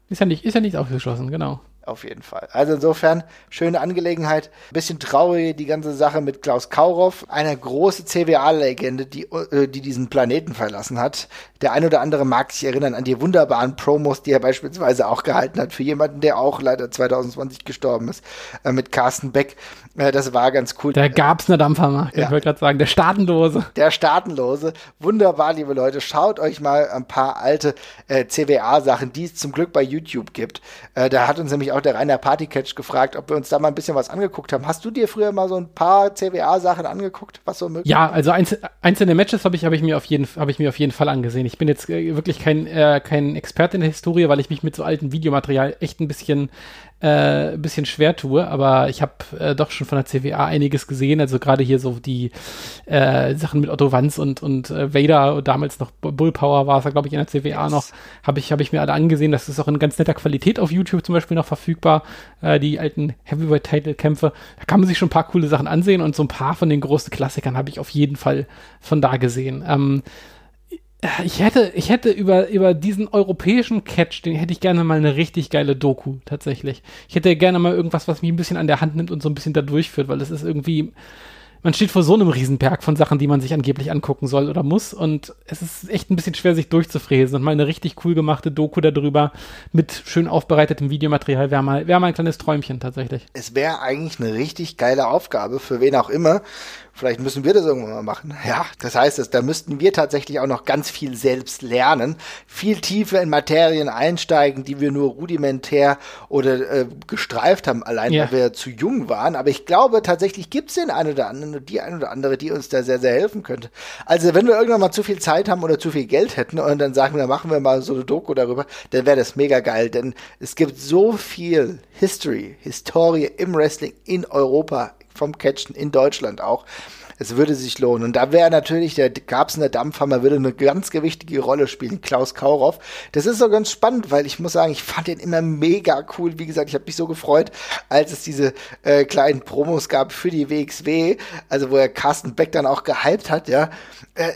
Ist ja nicht, ist ja nicht ausgeschlossen, genau. auf jeden Fall. Also insofern, schöne Angelegenheit. Bisschen traurig die ganze Sache mit Klaus Kaurow, einer große CWA-Legende, die, äh, die diesen Planeten verlassen hat. Der ein oder andere mag sich erinnern an die wunderbaren Promos, die er beispielsweise auch gehalten hat für jemanden, der auch leider 2020 gestorben ist, äh, mit Carsten Beck. Äh, das war ganz cool. Da gab's eine Dampfermarkt, ja. ich wollte gerade sagen, der Staatenlose. Der Staatenlose. Wunderbar, liebe Leute. Schaut euch mal ein paar alte äh, CWA-Sachen, die es zum Glück bei YouTube gibt. Äh, da hat uns nämlich auch der Rainer Partycatch gefragt, ob wir uns da mal ein bisschen was angeguckt haben. Hast du dir früher mal so ein paar CWA-Sachen angeguckt, was so möglich Ja, also einz einzelne Matches habe ich, hab ich, mir auf jeden, hab ich mir auf jeden Fall angesehen. Ich bin jetzt äh, wirklich kein, äh, kein Experte in der Historie, weil ich mich mit so altem Videomaterial echt ein bisschen äh, ein bisschen schwer tue, aber ich habe äh, doch schon von der CWA einiges gesehen, also gerade hier so die äh, Sachen mit Otto Wanz und, und äh, Vader und damals noch Bullpower war es da, glaube ich, in der CWA yes. noch, habe ich, hab ich mir alle angesehen, das ist auch in ganz netter Qualität auf YouTube zum Beispiel noch verfügbar, äh, die alten Heavyweight-Title-Kämpfe, da kann man sich schon ein paar coole Sachen ansehen und so ein paar von den großen Klassikern habe ich auf jeden Fall von da gesehen. Ähm, ich hätte, ich hätte über, über diesen europäischen Catch, den hätte ich gerne mal eine richtig geile Doku, tatsächlich. Ich hätte gerne mal irgendwas, was mich ein bisschen an der Hand nimmt und so ein bisschen da durchführt, weil es ist irgendwie, man steht vor so einem Riesenberg von Sachen, die man sich angeblich angucken soll oder muss. Und es ist echt ein bisschen schwer, sich durchzufräsen. Und mal eine richtig cool gemachte Doku darüber mit schön aufbereitetem Videomaterial wäre mal, wär mal ein kleines Träumchen tatsächlich. Es wäre eigentlich eine richtig geile Aufgabe für wen auch immer, Vielleicht müssen wir das irgendwann mal machen. Ja, das heißt, da müssten wir tatsächlich auch noch ganz viel selbst lernen, viel tiefer in Materien einsteigen, die wir nur rudimentär oder äh, gestreift haben, allein ja. weil wir zu jung waren. Aber ich glaube, tatsächlich gibt es den einen oder anderen, die ein oder andere, die uns da sehr, sehr helfen könnte. Also wenn wir irgendwann mal zu viel Zeit haben oder zu viel Geld hätten und dann sagen wir, machen wir mal so eine Doku darüber, dann wäre das mega geil, denn es gibt so viel History, Historie im Wrestling in Europa, vom Catchen in Deutschland auch. Es würde sich lohnen. Und da wäre natürlich der Gabsener Dampfhammer würde eine ganz gewichtige Rolle spielen, Klaus Kauroff. Das ist so ganz spannend, weil ich muss sagen, ich fand den immer mega cool. Wie gesagt, ich habe mich so gefreut, als es diese äh, kleinen Promos gab für die WXW, also wo er Carsten Beck dann auch gehypt hat, ja. Äh,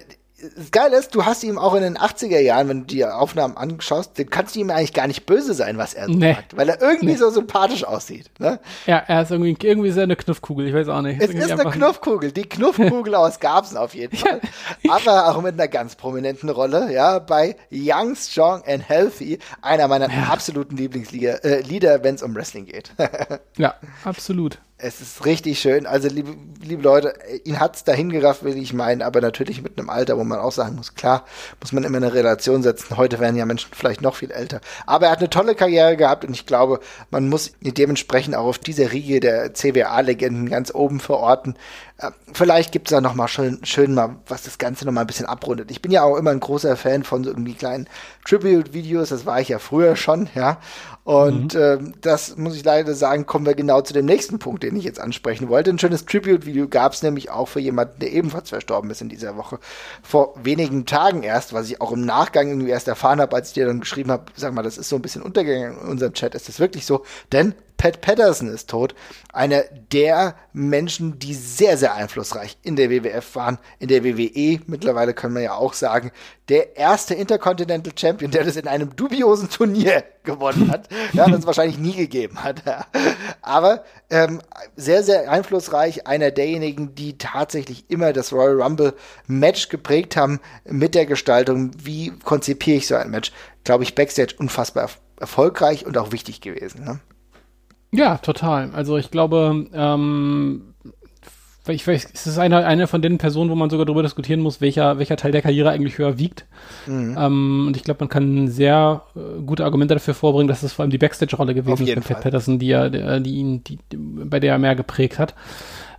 geil ist, du hast ihm auch in den 80er Jahren, wenn du die Aufnahmen anschaust, dann kannst du ihm eigentlich gar nicht böse sein, was er nee. sagt, weil er irgendwie nee. so sympathisch aussieht. Ne? Ja, er ist irgendwie, irgendwie so eine Knuffkugel, ich weiß auch nicht. Es ist, ist eine Knuffkugel, die Knuffkugel aus Gabsen auf jeden Fall. Aber auch mit einer ganz prominenten Rolle, ja, bei Young, Strong and Healthy, einer meiner ja. absoluten Lieblingslieder, äh, wenn es um Wrestling geht. ja, absolut. Es ist richtig schön. Also, liebe, liebe Leute, ihn hat's dahin gerafft, will ich meinen, aber natürlich mit einem Alter, wo man auch sagen muss, klar, muss man immer eine Relation setzen. Heute werden ja Menschen vielleicht noch viel älter. Aber er hat eine tolle Karriere gehabt und ich glaube, man muss dementsprechend auch auf dieser Riege der CWA-Legenden ganz oben verorten. Äh, vielleicht gibt's da noch mal schön, schön mal, was das Ganze noch mal ein bisschen abrundet. Ich bin ja auch immer ein großer Fan von so irgendwie kleinen Tribute-Videos. Das war ich ja früher schon, ja. Und mhm. ähm, das muss ich leider sagen, kommen wir genau zu dem nächsten Punkt, den ich jetzt ansprechen wollte. Ein schönes Tribute-Video gab es nämlich auch für jemanden, der ebenfalls verstorben ist in dieser Woche. Vor wenigen Tagen erst, was ich auch im Nachgang irgendwie erst erfahren habe, als ich dir dann geschrieben habe, sag mal, das ist so ein bisschen untergegangen in unserem Chat. Ist das wirklich so? Denn Pat Patterson ist tot. Einer der Menschen, die sehr, sehr einflussreich in der WWF waren, in der WWE. Mittlerweile können wir ja auch sagen, der erste Intercontinental Champion, der das in einem dubiosen Turnier gewonnen hat. ja, das es wahrscheinlich nie gegeben hat. Aber ähm, sehr, sehr einflussreich. Einer derjenigen, die tatsächlich immer das Royal Rumble Match geprägt haben mit der Gestaltung. Wie konzipiere ich so ein Match? Glaube ich, Backstage unfassbar erfolgreich und auch wichtig gewesen. Ne? Ja, total. Also ich glaube, ähm, ich weiß, es ist eine, eine von den Personen, wo man sogar darüber diskutieren muss, welcher, welcher Teil der Karriere eigentlich höher wiegt. Mhm. Ähm, und ich glaube, man kann sehr äh, gute Argumente dafür vorbringen, dass es vor allem die Backstage-Rolle gewesen ist mit Pat Patterson, die, ja, die ihn, die, bei der er mehr geprägt hat.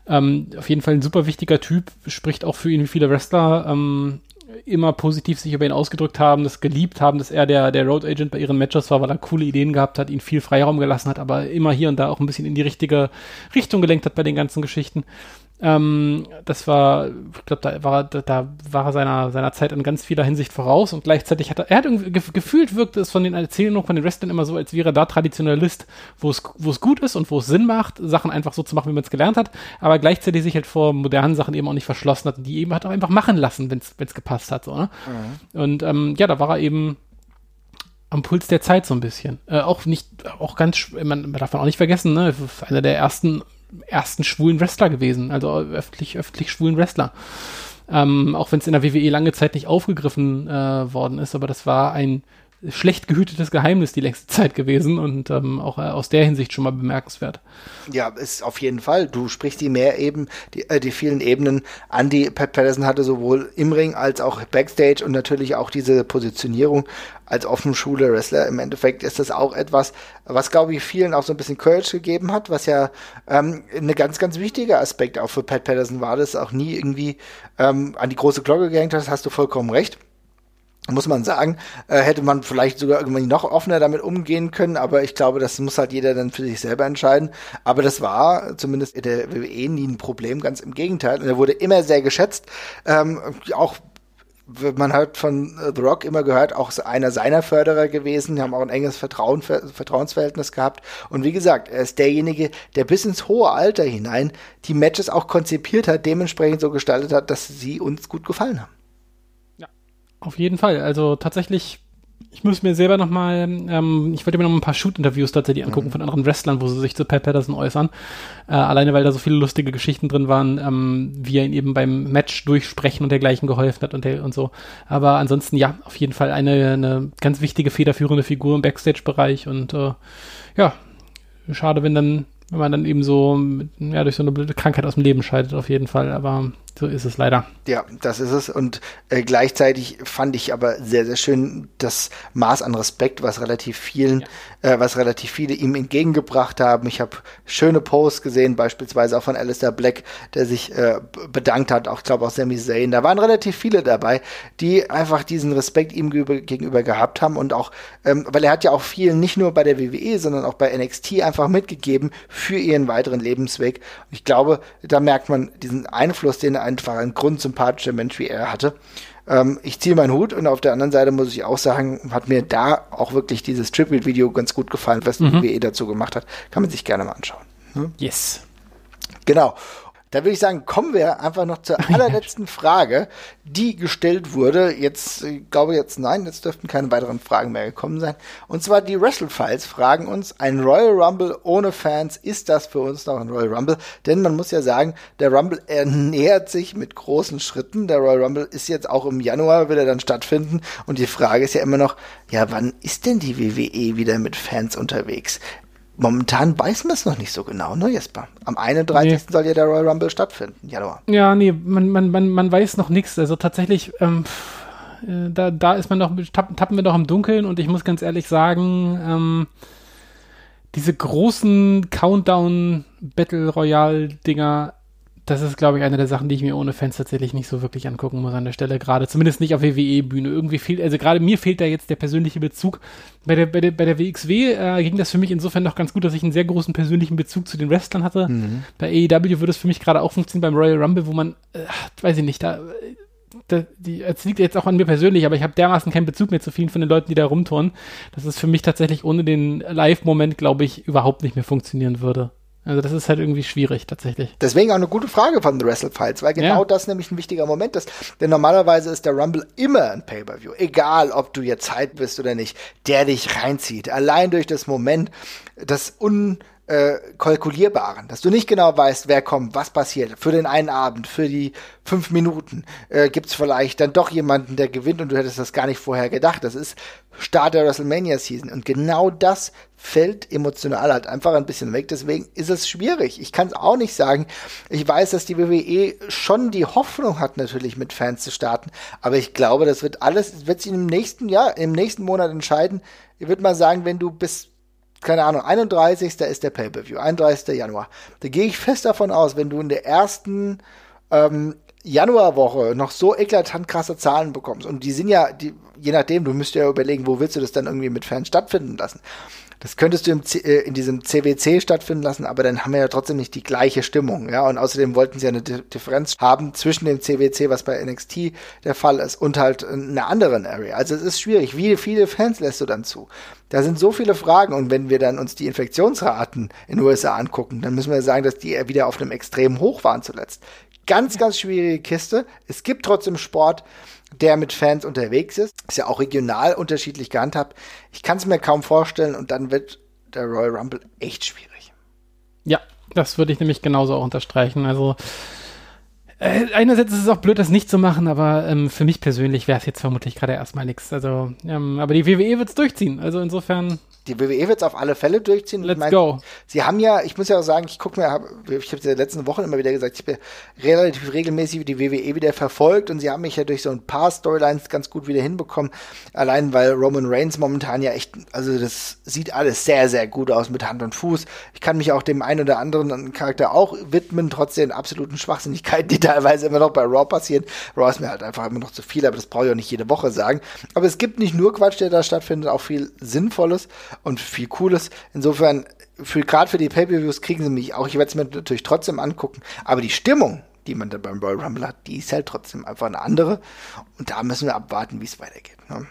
Ähm, auf jeden Fall ein super wichtiger Typ, spricht auch für ihn wie viele Wrestler. Ähm, immer positiv sich über ihn ausgedrückt haben, das geliebt haben, dass er der, der Road Agent bei ihren Matches war, weil er coole Ideen gehabt hat, ihn viel Freiraum gelassen hat, aber immer hier und da auch ein bisschen in die richtige Richtung gelenkt hat bei den ganzen Geschichten. Ähm, das war, ich glaube, da war, da, da war er seiner, seiner Zeit in ganz vieler Hinsicht voraus und gleichzeitig hat er, er hat irgendwie gefühlt wirkte es von den Erzählungen von den Wrestlern immer so, als wäre er da Traditionalist, wo es, wo es gut ist und wo es Sinn macht, Sachen einfach so zu machen, wie man es gelernt hat, aber gleichzeitig sich halt vor modernen Sachen eben auch nicht verschlossen hat, die eben hat auch einfach machen lassen, wenn es gepasst hat, so, ne? Mhm. Und ähm, ja, da war er eben am Puls der Zeit so ein bisschen. Äh, auch nicht, auch ganz, man, man darf man auch nicht vergessen, ne, einer der ersten, ersten schwulen Wrestler gewesen, also öffentlich, öffentlich schwulen Wrestler. Ähm, auch wenn es in der WWE lange Zeit nicht aufgegriffen äh, worden ist, aber das war ein schlecht gehütetes Geheimnis die längste Zeit gewesen und ähm, auch äh, aus der Hinsicht schon mal bemerkenswert. Ja, ist auf jeden Fall. Du sprichst die mehr eben, die, äh, die vielen Ebenen an, die Pat Patterson hatte, sowohl im Ring als auch Backstage und natürlich auch diese Positionierung als offenschule Wrestler. Im Endeffekt ist das auch etwas, was glaube ich vielen auch so ein bisschen Courage gegeben hat, was ja ähm, eine ganz, ganz wichtiger Aspekt auch für Pat Patterson war, das auch nie irgendwie ähm, an die große Glocke gehängt hat, hast du vollkommen recht muss man sagen, äh, hätte man vielleicht sogar irgendwie noch offener damit umgehen können, aber ich glaube, das muss halt jeder dann für sich selber entscheiden. Aber das war zumindest in der WWE nie ein Problem, ganz im Gegenteil. Und er wurde immer sehr geschätzt, ähm, auch man hat von The Rock immer gehört, auch einer seiner Förderer gewesen, die haben auch ein enges Vertrauen, Vertrauensverhältnis gehabt. Und wie gesagt, er ist derjenige, der bis ins hohe Alter hinein die Matches auch konzipiert hat, dementsprechend so gestaltet hat, dass sie uns gut gefallen haben. Auf jeden Fall. Also tatsächlich, ich muss mir selber nochmal, ähm, ich wollte mir noch ein paar Shoot-Interviews tatsächlich angucken mhm. von anderen Wrestlern, wo sie sich zu Pat Patterson äußern. Äh, alleine, weil da so viele lustige Geschichten drin waren, ähm, wie er ihn eben beim Match durchsprechen und dergleichen geholfen hat und, der, und so. Aber ansonsten, ja, auf jeden Fall eine, eine ganz wichtige, federführende Figur im Backstage-Bereich und äh, ja, schade, wenn dann wenn man dann eben so ja, durch so eine blöde Krankheit aus dem Leben scheidet, auf jeden Fall. Aber so ist es leider. Ja, das ist es. Und äh, gleichzeitig fand ich aber sehr, sehr schön das Maß an Respekt, was relativ vielen, ja. äh, was relativ viele ihm entgegengebracht haben. Ich habe schöne Posts gesehen, beispielsweise auch von Alistair Black, der sich äh, bedankt hat, auch ich glaube auch Sami Zayn. Da waren relativ viele dabei, die einfach diesen Respekt ihm gegenüber gehabt haben und auch, ähm, weil er hat ja auch viel nicht nur bei der WWE, sondern auch bei NXT einfach mitgegeben für ihren weiteren Lebensweg. Ich glaube, da merkt man diesen Einfluss, den einfach ein grundsympathischer Mensch wie er hatte. Ähm, ich ziehe meinen Hut und auf der anderen Seite muss ich auch sagen, hat mir da auch wirklich dieses Tribute-Video ganz gut gefallen, was mhm. die WWE dazu gemacht hat. Kann man sich gerne mal anschauen. Ne? Yes. Genau. Da würde ich sagen, kommen wir einfach noch zur allerletzten Frage, die gestellt wurde. Jetzt, ich glaube jetzt nein, jetzt dürften keine weiteren Fragen mehr gekommen sein. Und zwar die WrestleFiles fragen uns, ein Royal Rumble ohne Fans, ist das für uns noch ein Royal Rumble? Denn man muss ja sagen, der Rumble ernähert sich mit großen Schritten. Der Royal Rumble ist jetzt auch im Januar, will er dann stattfinden. Und die Frage ist ja immer noch, ja, wann ist denn die WWE wieder mit Fans unterwegs? Momentan weiß man es noch nicht so genau, ne, Jesper? Am 31. Nee. soll ja der Royal Rumble stattfinden, Januar. Ja, nee, man, man, man, man weiß noch nichts. Also tatsächlich, ähm, äh, da, da ist man noch, tappen, tappen wir doch im Dunkeln und ich muss ganz ehrlich sagen, ähm, diese großen Countdown Battle Royale Dinger das ist, glaube ich, eine der Sachen, die ich mir ohne Fans tatsächlich nicht so wirklich angucken muss an der Stelle. Gerade, zumindest nicht auf WWE-Bühne. Irgendwie fehlt, also gerade mir fehlt da jetzt der persönliche Bezug. Bei der, bei der, bei der WXW äh, ging das für mich insofern noch ganz gut, dass ich einen sehr großen persönlichen Bezug zu den Wrestlern hatte. Mhm. Bei AEW würde es für mich gerade auch funktionieren beim Royal Rumble, wo man, äh, weiß ich nicht, da, da die, es liegt jetzt auch an mir persönlich, aber ich habe dermaßen keinen Bezug mehr zu vielen von den Leuten, die da rumtouren, dass es für mich tatsächlich ohne den Live-Moment, glaube ich, überhaupt nicht mehr funktionieren würde. Also das ist halt irgendwie schwierig tatsächlich. Deswegen auch eine gute Frage von The Wrestle Files, weil genau ja. das nämlich ein wichtiger Moment ist. Denn normalerweise ist der Rumble immer ein Pay-per-View, egal ob du jetzt Zeit bist oder nicht, der dich reinzieht. Allein durch das Moment, das un äh, kalkulierbaren, dass du nicht genau weißt, wer kommt, was passiert. Für den einen Abend, für die fünf Minuten äh, gibt es vielleicht dann doch jemanden, der gewinnt und du hättest das gar nicht vorher gedacht. Das ist Start der WrestleMania Season und genau das fällt emotional halt einfach ein bisschen weg. Deswegen ist es schwierig. Ich kann es auch nicht sagen. Ich weiß, dass die WWE schon die Hoffnung hat, natürlich mit Fans zu starten, aber ich glaube, das wird alles, wird sich im nächsten Jahr, im nächsten Monat entscheiden. Ich würde mal sagen, wenn du bis keine Ahnung, 31. ist der Pay-Per-View, 31. Januar. Da gehe ich fest davon aus, wenn du in der ersten ähm, Januarwoche noch so eklatant krasse Zahlen bekommst, und die sind ja, die, je nachdem, du müsst ja überlegen, wo willst du das dann irgendwie mit Fans stattfinden lassen. Das könntest du im C äh, in diesem CWC stattfinden lassen, aber dann haben wir ja trotzdem nicht die gleiche Stimmung, ja. Und außerdem wollten sie ja eine D Differenz haben zwischen dem CWC, was bei NXT der Fall ist, und halt einer anderen Area. Also es ist schwierig. Wie viele Fans lässt du dann zu? Da sind so viele Fragen und wenn wir dann uns die Infektionsraten in den USA angucken, dann müssen wir sagen, dass die wieder auf einem extrem hoch waren zuletzt. Ganz, ganz schwierige Kiste. Es gibt trotzdem Sport, der mit Fans unterwegs ist. Ist ja auch regional unterschiedlich gehandhabt. Ich kann es mir kaum vorstellen und dann wird der Royal Rumble echt schwierig. Ja, das würde ich nämlich genauso auch unterstreichen. Also äh, einerseits ist es auch blöd, das nicht zu machen, aber ähm, für mich persönlich wäre es jetzt vermutlich gerade erstmal nichts. Also, ähm, aber die WWE wird es durchziehen. Also insofern die WWE wird es auf alle Fälle durchziehen. Let's ich mein, go. Sie haben ja, ich muss ja auch sagen, ich gucke mir, hab, ich habe es in den letzten Wochen immer wieder gesagt, ich bin relativ regelmäßig die WWE wieder verfolgt und sie haben mich ja durch so ein paar Storylines ganz gut wieder hinbekommen. Allein weil Roman Reigns momentan ja echt, also das sieht alles sehr, sehr gut aus mit Hand und Fuß. Ich kann mich auch dem einen oder anderen Charakter auch widmen, trotz den absoluten Schwachsinnigkeiten, die teilweise immer noch bei Raw passieren. Raw ist mir halt einfach immer noch zu viel, aber das brauche ich auch nicht jede Woche sagen. Aber es gibt nicht nur Quatsch, der da stattfindet, auch viel Sinnvolles und viel Cooles. Insofern, für, gerade für die Pay-Per-Views kriegen sie mich auch. Ich werde es mir natürlich trotzdem angucken. Aber die Stimmung, die man da beim Royal Rumble hat, die ist halt trotzdem einfach eine andere. Und da müssen wir abwarten, wie es weitergeht. Ne?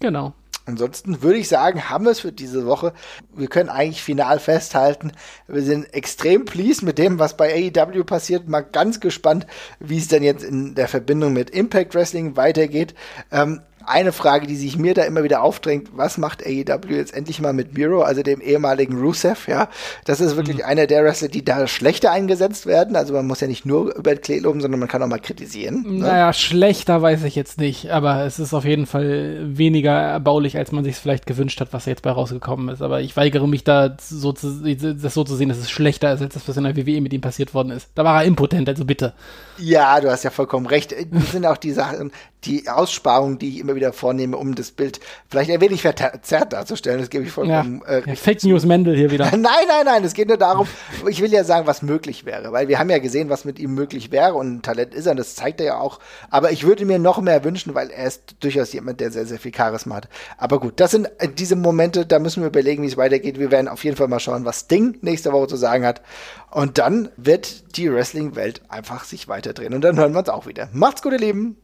Genau. Ansonsten würde ich sagen, haben wir es für diese Woche. Wir können eigentlich final festhalten, wir sind extrem pleased mit dem, was bei AEW passiert. Mal ganz gespannt, wie es denn jetzt in der Verbindung mit Impact Wrestling weitergeht. Ähm, eine Frage, die sich mir da immer wieder aufdrängt, was macht AEW jetzt endlich mal mit Miro, also dem ehemaligen Rusev, ja? Das ist wirklich mhm. einer der Wrestler, die da schlechter eingesetzt werden. Also man muss ja nicht nur über Klee loben, sondern man kann auch mal kritisieren. Ne? Naja, schlechter weiß ich jetzt nicht, aber es ist auf jeden Fall weniger erbaulich, als man sich es vielleicht gewünscht hat, was jetzt bei rausgekommen ist. Aber ich weigere mich da so zu, das so zu sehen, dass es schlechter ist, als das, was in der WWE mit ihm passiert worden ist. Da war er impotent, also bitte. Ja, du hast ja vollkommen recht. Das sind auch die Sachen, die Aussparungen, die ich immer wieder vornehme, um das Bild vielleicht ein wenig verzerrt darzustellen. Das gebe ich vollkommen. Ja, äh, Fake News Mendel hier wieder. nein, nein, nein. Es geht nur darum, ich will ja sagen, was möglich wäre, weil wir haben ja gesehen, was mit ihm möglich wäre und ein Talent ist er und das zeigt er ja auch. Aber ich würde mir noch mehr wünschen, weil er ist durchaus jemand, der sehr, sehr viel Charisma hat. Aber gut, das sind äh, diese Momente, da müssen wir überlegen, wie es weitergeht. Wir werden auf jeden Fall mal schauen, was Ding nächste Woche zu sagen hat. Und dann wird die Wrestling-Welt einfach sich weiterdrehen. Und dann hören wir uns auch wieder. Macht's gut, ihr Lieben.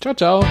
Ciao, ciao.